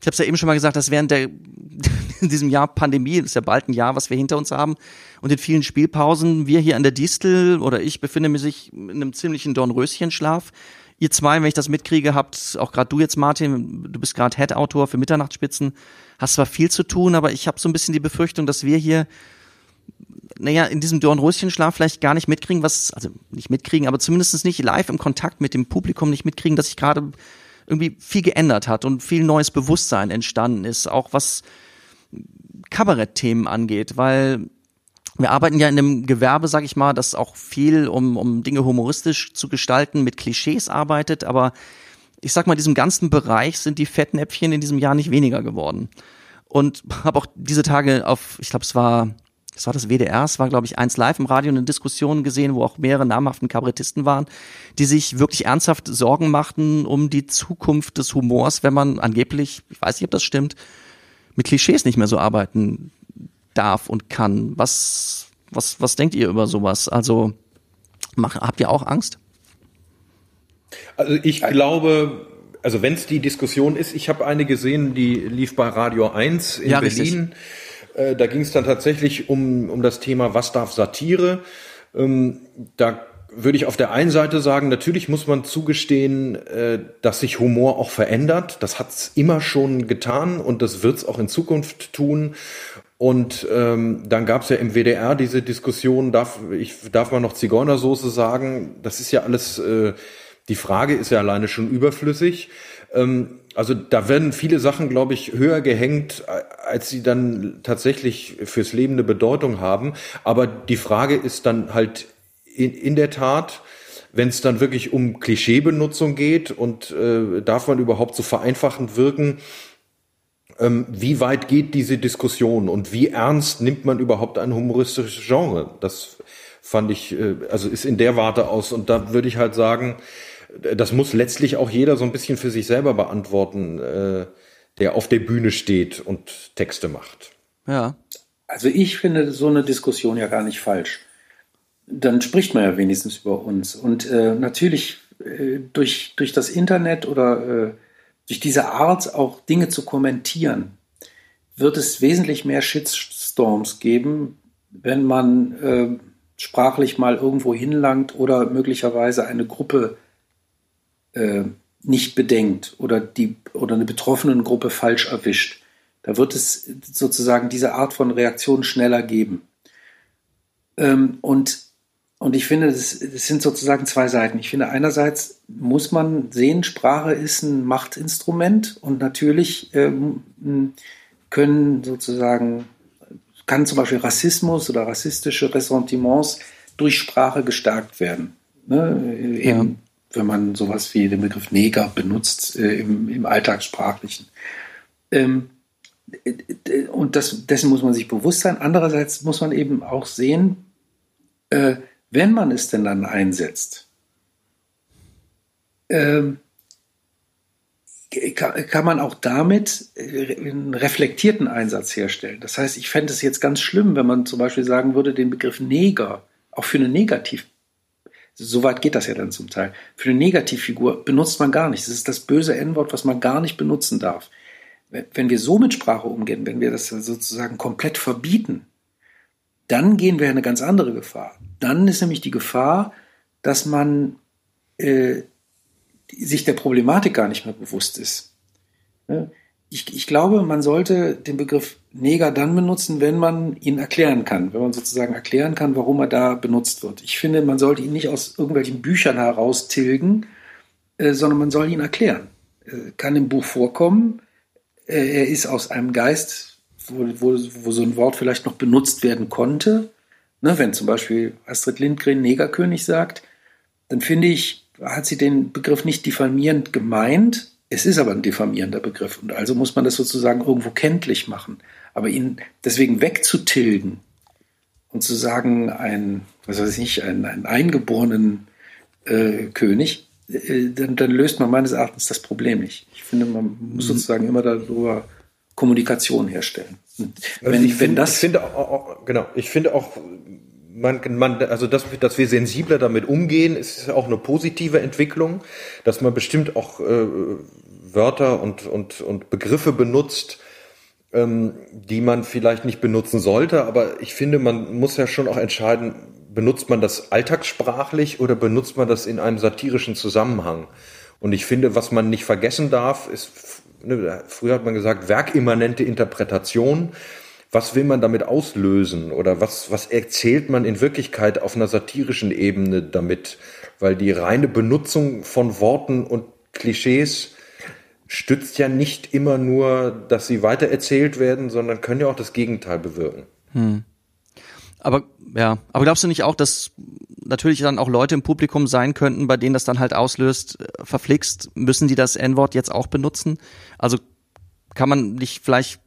ich habe es ja eben schon mal gesagt, dass während der in diesem Jahr Pandemie, das ist ja bald ein Jahr, was wir hinter uns haben, und in vielen Spielpausen, wir hier an der Distel oder ich befinde mich in einem ziemlichen Dornröschenschlaf. Ihr zwei, wenn ich das mitkriege, habt, auch gerade du jetzt, Martin, du bist gerade Head-Autor für Mitternachtsspitzen, hast zwar viel zu tun, aber ich habe so ein bisschen die Befürchtung, dass wir hier naja, in diesem Dornröschenschlaf vielleicht gar nicht mitkriegen, was, also nicht mitkriegen, aber zumindest nicht live im Kontakt mit dem Publikum nicht mitkriegen, dass sich gerade irgendwie viel geändert hat und viel neues Bewusstsein entstanden ist, auch was Kabarettthemen angeht, weil wir arbeiten ja in einem Gewerbe, sag ich mal, das auch viel, um, um Dinge humoristisch zu gestalten, mit Klischees arbeitet, aber ich sag mal, in diesem ganzen Bereich sind die Fettnäpfchen in diesem Jahr nicht weniger geworden. Und habe auch diese Tage auf, ich glaube, es war das war das WDR, es war, glaube ich, eins live im Radio eine Diskussion gesehen, wo auch mehrere namhaften Kabarettisten waren, die sich wirklich ernsthaft Sorgen machten um die Zukunft des Humors, wenn man angeblich, ich weiß nicht, ob das stimmt, mit Klischees nicht mehr so arbeiten darf und kann. Was, was, was denkt ihr über sowas? Also, mach, habt ihr auch Angst? Also ich glaube, also wenn es die Diskussion ist, ich habe eine gesehen, die lief bei Radio 1 in Ja, Berlin. richtig. Äh, da ging es dann tatsächlich um, um das Thema, was darf Satire? Ähm, da würde ich auf der einen Seite sagen, natürlich muss man zugestehen, äh, dass sich Humor auch verändert. Das hat es immer schon getan und das wird es auch in Zukunft tun. Und ähm, dann gab es ja im WDR diese Diskussion, darf, ich, darf man noch Zigeunersoße sagen? Das ist ja alles, äh, die Frage ist ja alleine schon überflüssig. Ähm, also da werden viele Sachen, glaube ich, höher gehängt, als sie dann tatsächlich fürs Leben eine Bedeutung haben. Aber die Frage ist dann halt in, in der Tat, wenn es dann wirklich um Klischeebenutzung geht und äh, darf man überhaupt so vereinfachend wirken, ähm, wie weit geht diese Diskussion und wie ernst nimmt man überhaupt ein humoristisches Genre? Das fand ich, äh, also ist in der Warte aus. Und da würde ich halt sagen, das muss letztlich auch jeder so ein bisschen für sich selber beantworten, äh, der auf der Bühne steht und Texte macht. Ja. Also ich finde so eine Diskussion ja gar nicht falsch. Dann spricht man ja wenigstens über uns. Und äh, natürlich äh, durch, durch das Internet oder äh, durch diese Art auch Dinge zu kommentieren, wird es wesentlich mehr Shitstorms geben, wenn man äh, sprachlich mal irgendwo hinlangt oder möglicherweise eine Gruppe äh, nicht bedenkt oder die oder eine betroffenen Gruppe falsch erwischt. Da wird es sozusagen diese Art von Reaktion schneller geben. Ähm, und, und ich finde, das, das sind sozusagen zwei Seiten. Ich finde, einerseits muss man sehen, Sprache ist ein Machtinstrument und natürlich ähm, können sozusagen, kann zum Beispiel Rassismus oder rassistische Ressentiments durch Sprache gestärkt werden. Ne? Eben, wenn man sowas wie den Begriff Neger benutzt äh, im, im Alltagssprachlichen. Ähm, und das, dessen muss man sich bewusst sein. Andererseits muss man eben auch sehen, äh, wenn man es denn dann einsetzt, ähm, kann, kann man auch damit äh, einen reflektierten Einsatz herstellen. Das heißt, ich fände es jetzt ganz schlimm, wenn man zum Beispiel sagen würde, den Begriff Neger auch für eine Negativ, so weit geht das ja dann zum Teil, für eine Negativfigur benutzt man gar nicht. Das ist das böse N-Wort, was man gar nicht benutzen darf. Wenn wir so mit Sprache umgehen, wenn wir das sozusagen komplett verbieten, dann gehen wir in eine ganz andere Gefahr. Dann ist nämlich die Gefahr, dass man äh, sich der Problematik gar nicht mehr bewusst ist. Ich, ich, glaube, man sollte den Begriff Neger dann benutzen, wenn man ihn erklären kann, wenn man sozusagen erklären kann, warum er da benutzt wird. Ich finde, man sollte ihn nicht aus irgendwelchen Büchern heraustilgen, äh, sondern man soll ihn erklären. Äh, kann im Buch vorkommen, äh, er ist aus einem Geist, wo, wo, wo, so ein Wort vielleicht noch benutzt werden konnte. Ne, wenn zum Beispiel Astrid Lindgren Negerkönig sagt, dann finde ich, hat sie den Begriff nicht diffamierend gemeint. Es ist aber ein diffamierender Begriff und also muss man das sozusagen irgendwo kenntlich machen. Aber ihn deswegen wegzutilgen und zu sagen, ein, was weiß ich, einen, einen eingeborenen äh, König, äh, dann, dann, löst man meines Erachtens das Problem nicht. Ich finde, man muss mhm. sozusagen immer darüber Kommunikation herstellen. Also wenn, ich, wenn find, das ich finde auch, genau, ich finde auch man, man, also dass, dass wir sensibler damit umgehen, ist auch eine positive Entwicklung, dass man bestimmt auch äh, Wörter und, und, und Begriffe benutzt, ähm, die man vielleicht nicht benutzen sollte. Aber ich finde, man muss ja schon auch entscheiden, benutzt man das alltagssprachlich oder benutzt man das in einem satirischen Zusammenhang? Und ich finde, was man nicht vergessen darf, ist, ne, früher hat man gesagt, werkimmanente Interpretation. Was will man damit auslösen oder was, was erzählt man in Wirklichkeit auf einer satirischen Ebene damit? Weil die reine Benutzung von Worten und Klischees stützt ja nicht immer nur, dass sie weitererzählt werden, sondern können ja auch das Gegenteil bewirken. Hm. Aber ja, aber glaubst du nicht auch, dass natürlich dann auch Leute im Publikum sein könnten, bei denen das dann halt auslöst, äh, verflixt, müssen die das N-Wort jetzt auch benutzen? Also kann man nicht vielleicht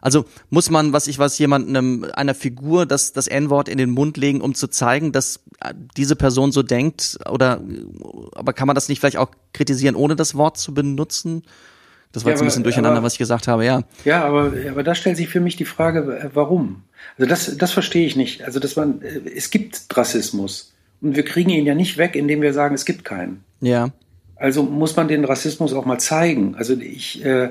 also muss man, was ich was jemandem einer Figur das das N-Wort in den Mund legen, um zu zeigen, dass äh, diese Person so denkt oder aber kann man das nicht vielleicht auch kritisieren, ohne das Wort zu benutzen? Das war ja, jetzt ein bisschen durcheinander, aber, was ich gesagt habe, ja. Ja, aber, aber da stellt sich für mich die Frage, warum? Also das, das verstehe ich nicht. Also dass man, äh, es gibt Rassismus und wir kriegen ihn ja nicht weg, indem wir sagen, es gibt keinen. Ja. Also muss man den Rassismus auch mal zeigen. Also ich, äh,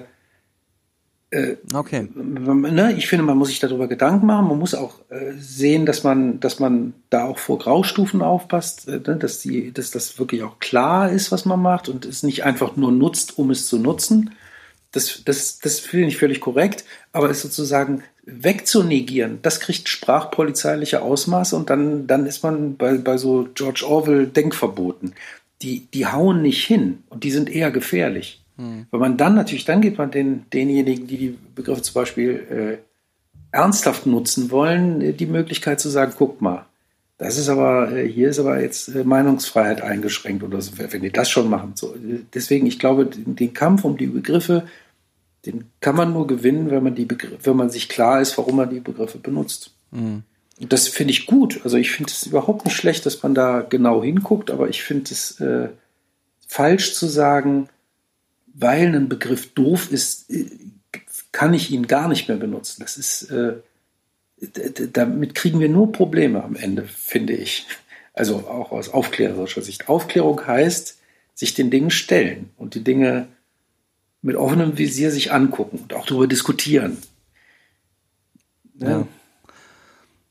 okay. Ne, ich finde, man muss sich darüber Gedanken machen. Man muss auch äh, sehen, dass man, dass man da auch vor Graustufen aufpasst, äh, ne, dass, die, dass das wirklich auch klar ist, was man macht und es nicht einfach nur nutzt, um es zu nutzen. Das, das, das finde ich völlig korrekt, aber es sozusagen wegzunegieren, das kriegt sprachpolizeiliche Ausmaße und dann, dann ist man bei, bei so George Orwell Denkverboten. Die, die hauen nicht hin und die sind eher gefährlich. Hm. Weil man dann natürlich, dann gibt man den, denjenigen, die die Begriffe zum Beispiel äh, ernsthaft nutzen wollen, äh, die Möglichkeit zu sagen, guck mal, das ist aber, äh, hier ist aber jetzt äh, Meinungsfreiheit eingeschränkt oder so, wenn die das schon machen. So, deswegen, ich glaube, den, den Kampf um die Begriffe, den kann man nur gewinnen, wenn man die Begriffe, wenn man sich klar ist, warum man die Begriffe benutzt. Mhm. Und das finde ich gut. Also ich finde es überhaupt nicht schlecht, dass man da genau hinguckt, aber ich finde es äh, falsch zu sagen, weil ein Begriff doof ist, äh, kann ich ihn gar nicht mehr benutzen. Das ist, äh, damit kriegen wir nur Probleme am Ende, finde ich. Also auch aus aufklärerischer Sicht. Aufklärung heißt, sich den Dingen stellen und die Dinge mit offenem Visier sich angucken und auch darüber diskutieren. Ja.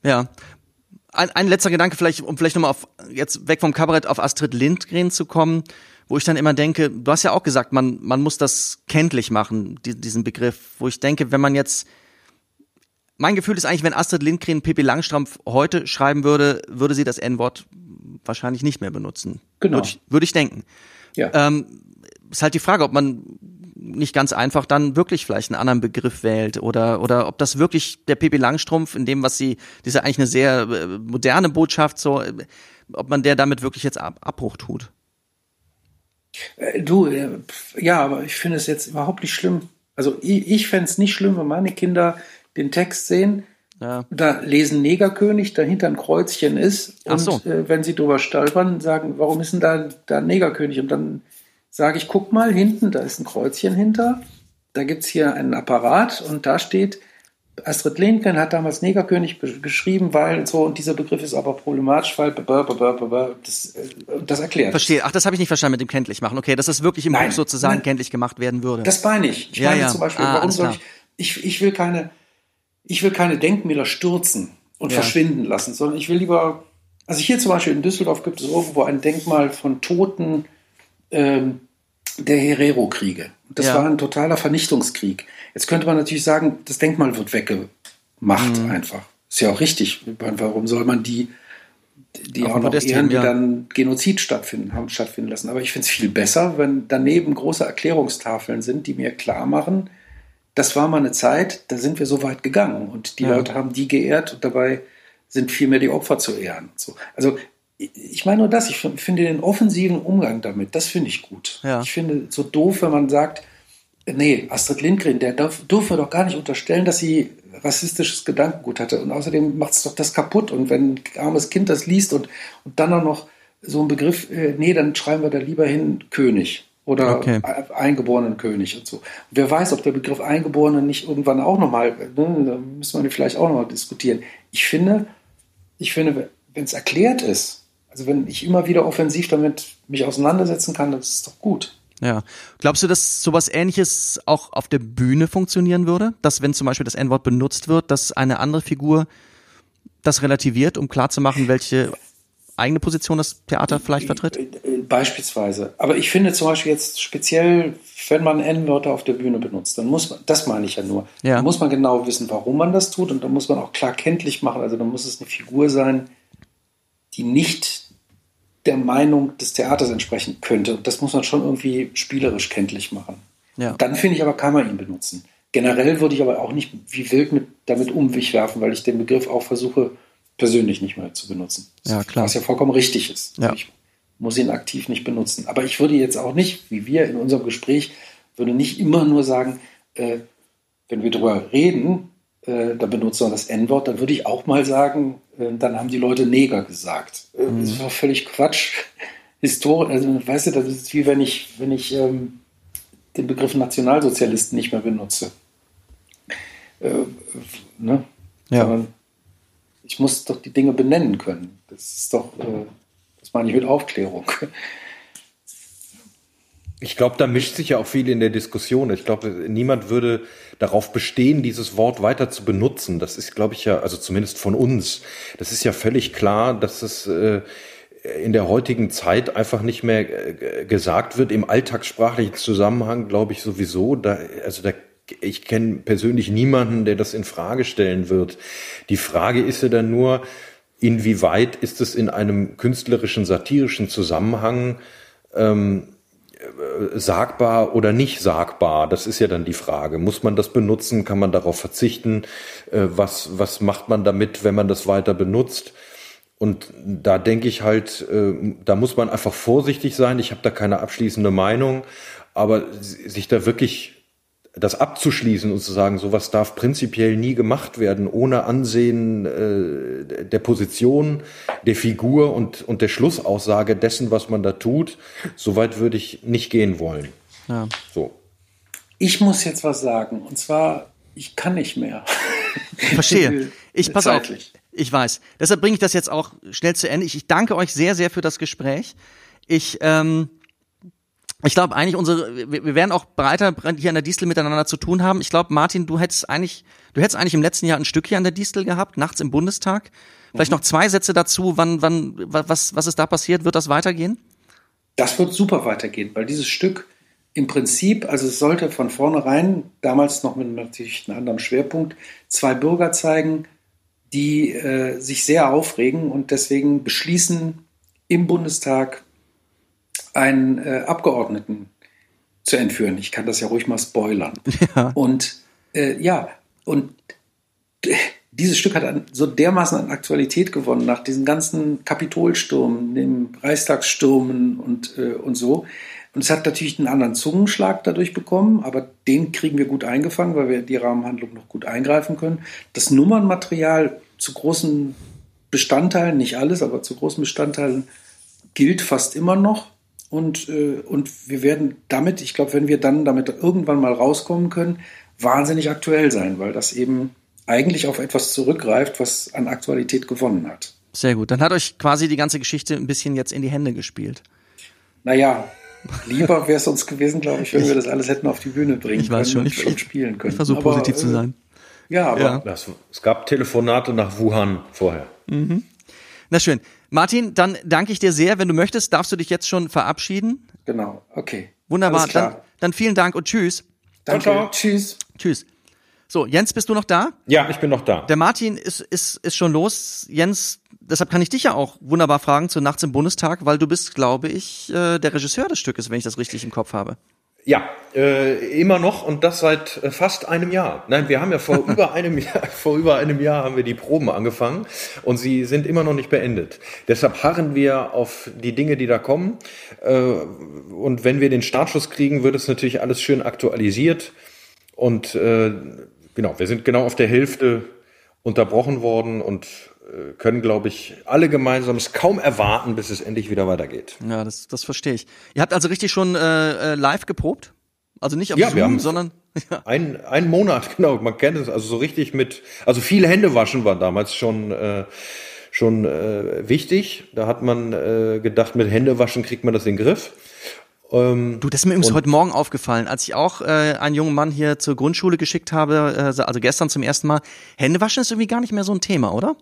ja. Ein, ein letzter Gedanke, vielleicht, um vielleicht nochmal auf, jetzt weg vom Kabarett auf Astrid Lindgren zu kommen wo ich dann immer denke, du hast ja auch gesagt, man, man muss das kenntlich machen, die, diesen Begriff, wo ich denke, wenn man jetzt, mein Gefühl ist eigentlich, wenn Astrid Lindgren Pippi Langstrumpf heute schreiben würde, würde sie das N-Wort wahrscheinlich nicht mehr benutzen. Genau. Würde ich, würde ich denken. Ja. Ähm, ist halt die Frage, ob man nicht ganz einfach dann wirklich vielleicht einen anderen Begriff wählt oder oder ob das wirklich der Pippi Langstrumpf in dem, was sie, ist ja eigentlich eine sehr äh, moderne Botschaft, so, äh, ob man der damit wirklich jetzt Abbruch tut. Äh, du, äh, ja, aber ich finde es jetzt überhaupt nicht schlimm. Also ich, ich fände es nicht schlimm, wenn meine Kinder den Text sehen, ja. da lesen Negerkönig, dahinter ein Kreuzchen ist und so. äh, wenn sie drüber stolpern, sagen, warum ist denn da, da Negerkönig? Und dann sage ich, guck mal, hinten, da ist ein Kreuzchen hinter, da gibt es hier einen Apparat und da steht Astrid Lindgren hat damals Negerkönig geschrieben, weil so, und dieser Begriff ist aber problematisch, weil das, äh, das erklärt. Verstehe. Ach, das habe ich nicht verstanden mit dem kenntlich machen. Okay, dass das wirklich im Buch sozusagen nein, kenntlich gemacht werden würde. Das meine ich. Ich ja, meine ja. zum Beispiel, ah, warum soll ich, ich, ich will keine, ich will keine Denkmäler stürzen und ja. verschwinden lassen, sondern ich will lieber, also hier zum Beispiel in Düsseldorf gibt es irgendwo ein Denkmal von Toten ähm, der Herero-Kriege. Das war ein totaler Vernichtungskrieg. Jetzt könnte man natürlich sagen, das Denkmal wird weggemacht mhm. einfach. Ist ja auch richtig. Warum soll man die, die auch, auch noch ehren, die ja. dann Genozid stattfinden, haben stattfinden lassen? Aber ich finde es viel besser, wenn daneben große Erklärungstafeln sind, die mir klar machen, das war mal eine Zeit, da sind wir so weit gegangen und die ja. Leute haben die geehrt und dabei sind vielmehr die Opfer zu ehren. So. Also ich meine nur das, ich finde den offensiven Umgang damit, das finde ich gut. Ja. Ich finde so doof, wenn man sagt, nee, Astrid Lindgren, der darf, dürfen wir doch gar nicht unterstellen, dass sie rassistisches Gedankengut hatte. Und außerdem macht es doch das kaputt. Und wenn ein armes Kind das liest und, und dann auch noch so ein Begriff, äh, nee, dann schreiben wir da lieber hin König oder okay. eingeborenen König und so. wer weiß, ob der Begriff Eingeborenen nicht irgendwann auch nochmal, ne, da müssen wir vielleicht auch nochmal diskutieren. Ich finde, ich finde, wenn es erklärt ist, also wenn ich immer wieder offensiv damit mich auseinandersetzen kann, das ist doch gut. Ja. Glaubst du, dass sowas ähnliches auch auf der Bühne funktionieren würde? Dass wenn zum Beispiel das N-Wort benutzt wird, dass eine andere Figur das relativiert, um klarzumachen, welche eigene Position das Theater vielleicht vertritt? Beispielsweise. Aber ich finde zum Beispiel jetzt speziell, wenn man N-Wörter auf der Bühne benutzt, dann muss man, das meine ich ja nur, Ja. dann muss man genau wissen, warum man das tut und dann muss man auch klar kenntlich machen. Also dann muss es eine Figur sein, die nicht der Meinung des Theaters entsprechen könnte. Und das muss man schon irgendwie spielerisch kenntlich machen. Ja. Dann finde ich aber, kann man ihn benutzen. Generell würde ich aber auch nicht wie wild mit, damit um mich werfen, weil ich den Begriff auch versuche, persönlich nicht mehr zu benutzen. Ja, klar. Was ja vollkommen richtig ist. Ja. Ich muss ihn aktiv nicht benutzen. Aber ich würde jetzt auch nicht, wie wir in unserem Gespräch, würde nicht immer nur sagen, äh, wenn wir darüber reden, äh, dann benutzen wir das N-Wort, dann würde ich auch mal sagen, dann haben die Leute Neger gesagt. Äh, Das ist doch völlig Quatsch. Historisch, also weißt du, das ist wie wenn ich, wenn ich ähm, den Begriff Nationalsozialisten nicht mehr benutze. Äh, ne? Ja. Ich muss doch die Dinge benennen können. Das ist doch, äh, das meine ich mit Aufklärung. Ich glaube, da mischt sich ja auch viel in der Diskussion. Ich glaube, niemand würde darauf bestehen, dieses Wort weiter zu benutzen. Das ist, glaube ich, ja, also zumindest von uns. Das ist ja völlig klar, dass es äh, in der heutigen Zeit einfach nicht mehr äh, gesagt wird. Im alltagssprachlichen Zusammenhang, glaube ich, sowieso. Da, also da, ich kenne persönlich niemanden, der das in Frage stellen wird. Die Frage ist ja dann nur, inwieweit ist es in einem künstlerischen, satirischen Zusammenhang ähm, sagbar oder nicht sagbar? Das ist ja dann die Frage. Muss man das benutzen? Kann man darauf verzichten? Äh, Was, was macht man damit, wenn man das weiter benutzt? Und da denke ich halt, äh, da muss man einfach vorsichtig sein. Ich habe da keine abschließende Meinung, aber sich da wirklich das abzuschließen und zu sagen, sowas darf prinzipiell nie gemacht werden, ohne Ansehen äh, der Position, der Figur und, und der Schlussaussage dessen, was man da tut, soweit würde ich nicht gehen wollen. Ja. So. Ich muss jetzt was sagen. Und zwar, ich kann nicht mehr. Verstehe. Ich pass auf. Ich weiß. Deshalb bringe ich das jetzt auch schnell zu Ende. Ich, ich danke euch sehr, sehr für das Gespräch. Ich, ähm, ich glaube eigentlich unsere, wir, wir werden auch breiter hier an der Distel miteinander zu tun haben. Ich glaube, Martin, du hättest eigentlich, du hättest eigentlich im letzten Jahr ein Stück hier an der Distel gehabt, nachts im Bundestag. Vielleicht noch zwei Sätze dazu. Wann, wann, wa- was, was ist da passiert? Wird das weitergehen? Das wird super weitergehen, weil dieses Stück im Prinzip, also es sollte von vornherein, damals noch mit natürlich einem anderen Schwerpunkt, zwei Bürger zeigen, die äh, sich sehr aufregen und deswegen beschließen, im Bundestag einen äh, Abgeordneten zu entführen. Ich kann das ja ruhig mal spoilern. Ja. Und äh, ja, und dieses Stück hat an, so dermaßen an Aktualität gewonnen nach diesen ganzen Kapitolstürmen, dem Reichstagsstürmen und, äh, und so. Und es hat natürlich einen anderen Zungenschlag dadurch bekommen, aber den kriegen wir gut eingefangen, weil wir die Rahmenhandlung noch gut eingreifen können. Das Nummernmaterial zu großen Bestandteilen, nicht alles, aber zu großen Bestandteilen gilt fast immer noch. Und, äh, und wir werden damit, ich glaube, wenn wir dann damit irgendwann mal rauskommen können, wahnsinnig aktuell sein, weil das eben eigentlich auf etwas zurückgreift, was an Aktualität gewonnen hat. Sehr gut. Dann hat euch quasi die ganze Geschichte ein bisschen jetzt in die Hände gespielt. Naja, lieber wäre es uns gewesen, glaube ich, wenn wir das alles hätten auf die Bühne bringen Ich weiß können schon, und, ich- spielen können. Ich versuche Aber, positiv zu äh, sein. Ja, aber Ja. Das, es gab Telefonate nach Wuhan vorher. Na schön. Martin, dann danke ich dir sehr. Wenn du möchtest, darfst du dich jetzt schon verabschieden. genau, okay. Wunderbar. Alles klar. Dann, dann vielen Dank und tschüss. Danke, Ciao, ciao. tschüss. Tschüss. So, Jens, bist du noch da? Ja, ich bin noch da. Der Martin ist, ist, ist schon los. Jens, deshalb kann ich dich ja auch wunderbar fragen zu Nachts im Bundestag, weil du bist, glaube ich, äh, der Regisseur des Stückes, wenn ich das richtig im Kopf habe. Ja, äh, immer noch und das seit äh, fast einem Jahr. Nein, wir haben ja vor über einem Jahr, vor über einem Jahr haben wir die Proben angefangen und sie sind immer noch nicht beendet. Deshalb harren wir auf die Dinge, die da kommen. Äh, und wenn wir den Startschuss kriegen, wird es natürlich alles schön aktualisiert. Und äh, genau, wir sind genau auf der Hälfte unterbrochen worden und können, glaube ich, alle gemeinsam es kaum erwarten, bis es endlich wieder weitergeht. Ja, das, das verstehe ich. Ihr habt also richtig schon äh, äh, live geprobt? Also nicht auf Ja, Zoom, sondern ja. Ein, ein Monat, genau, man kennt es, also so richtig mit, also viel Hände waschen war damals schon, äh, schon äh, wichtig. Da hat man äh, gedacht, mit Händewaschen kriegt man das in den Griff. Ähm, du, das ist mir übrigens heute Morgen aufgefallen, als ich auch äh, einen jungen Mann hier zur Grundschule geschickt habe, äh, also gestern zum ersten Mal. Händewaschen ist irgendwie gar nicht mehr so ein Thema, oder?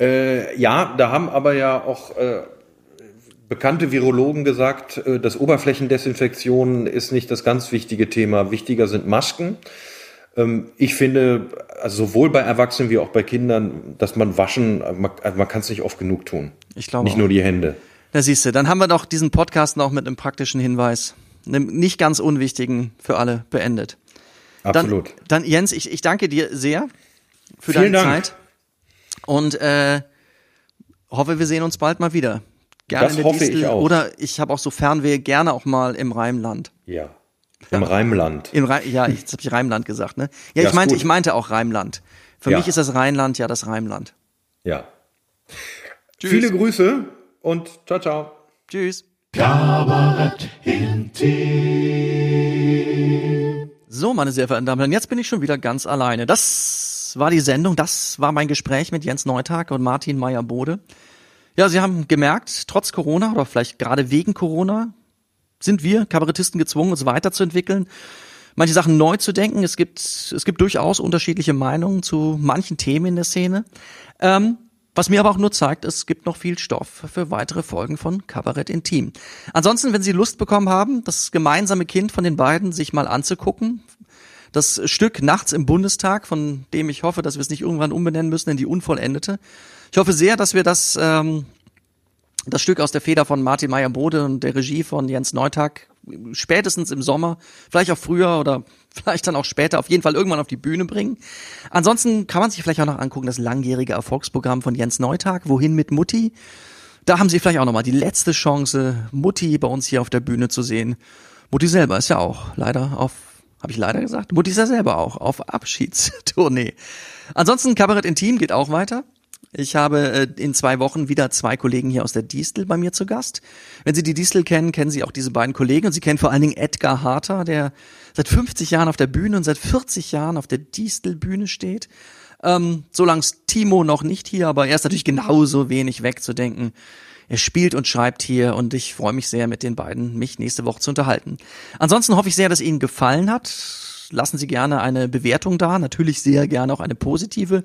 Äh, ja, da haben aber ja auch äh, bekannte Virologen gesagt, äh, dass Oberflächendesinfektion ist nicht das ganz wichtige Thema. Wichtiger sind Masken. Ähm, ich finde, also sowohl bei Erwachsenen wie auch bei Kindern, dass man waschen, man, also man kann es nicht oft genug tun. Ich glaube Nicht auch. nur die Hände. Da siehst du, dann haben wir doch diesen Podcast noch mit einem praktischen Hinweis, einem nicht ganz unwichtigen für alle beendet. Absolut. Dann, dann Jens, ich, ich danke dir sehr für Vielen deine Dank. Zeit und äh, hoffe, wir sehen uns bald mal wieder. Gerne Das in der hoffe ich Distel auch. Oder ich habe auch so Fernweh gerne auch mal im Rheinland. ja. Im Rheinland. Im Rhein, ja, ich- jetzt habe ich Rheinland gesagt, ne? Ja, Ja, ich meinte, gut. ich meinte auch Rheinland. Für Ja. mich ist das Rheinland ja das Rheinland. Ja. Tschüss. Viele Grüße und ciao, ciao. Tschüss. Kabarett intim. So, meine sehr verehrten Damen und Herren, jetzt bin ich schon wieder ganz alleine. Das war die Sendung, das war mein Gespräch mit Jens Neutag und Martin Meyer-Bode. Ja, Sie haben gemerkt, trotz Corona oder vielleicht gerade wegen Corona sind wir Kabarettisten gezwungen, uns weiterzuentwickeln, manche Sachen neu zu denken. Es gibt, es gibt durchaus unterschiedliche Meinungen zu manchen Themen in der Szene. Ähm, was mir aber auch nur zeigt, es gibt noch viel Stoff für weitere Folgen von Kabarett Intim. Ansonsten, wenn Sie Lust bekommen haben, das gemeinsame Kind von den beiden sich mal anzugucken, das Stück Nachts im Bundestag, von dem ich hoffe, dass wir es nicht irgendwann umbenennen müssen in die Unvollendete. Ich hoffe sehr, dass wir das, ähm, das Stück aus der Feder von Martin Meyer-Bode und der Regie von Jens Neutag spätestens im Sommer, vielleicht auch früher oder vielleicht dann auch später, auf jeden Fall irgendwann auf die Bühne bringen. Ansonsten kann man sich vielleicht auch noch angucken, das langjährige Erfolgsprogramm von Jens Neutag, Wohin mit Mutti. Da haben Sie vielleicht auch nochmal die letzte Chance, Mutti bei uns hier auf der Bühne zu sehen. Mutti selber ist ja auch leider auf, habe ich leider gesagt, Mutti ist ja selber auch auf Abschiedstournee. Ansonsten Kabarett Intim geht auch weiter. Ich habe äh, in zwei Wochen wieder zwei Kollegen hier aus der Distel bei mir zu Gast. Wenn Sie die Distel kennen, kennen Sie auch diese beiden Kollegen und Sie kennen vor allen Dingen Edgar Harter, der seit 50 Jahren auf der Bühne und seit 40 Jahren auf der Distel-Bühne steht. Ähm, solange Timo noch nicht hier, aber er ist natürlich genauso wenig wegzudenken. Er spielt und schreibt hier und ich freue mich sehr, mit den beiden mich nächste Woche zu unterhalten. Ansonsten hoffe ich sehr, dass Ihnen gefallen hat. Lassen Sie gerne eine Bewertung da, natürlich sehr gerne auch eine positive.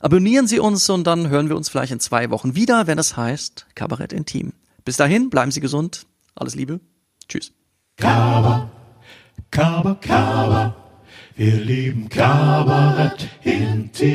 Abonnieren Sie uns und dann hören wir uns vielleicht in zwei Wochen wieder, wenn es heißt Kabarett Intim. Bis dahin, bleiben Sie gesund. Alles Liebe. Tschüss. Kaba, Kaba, Kaba. Wir lieben Kabarett Intim.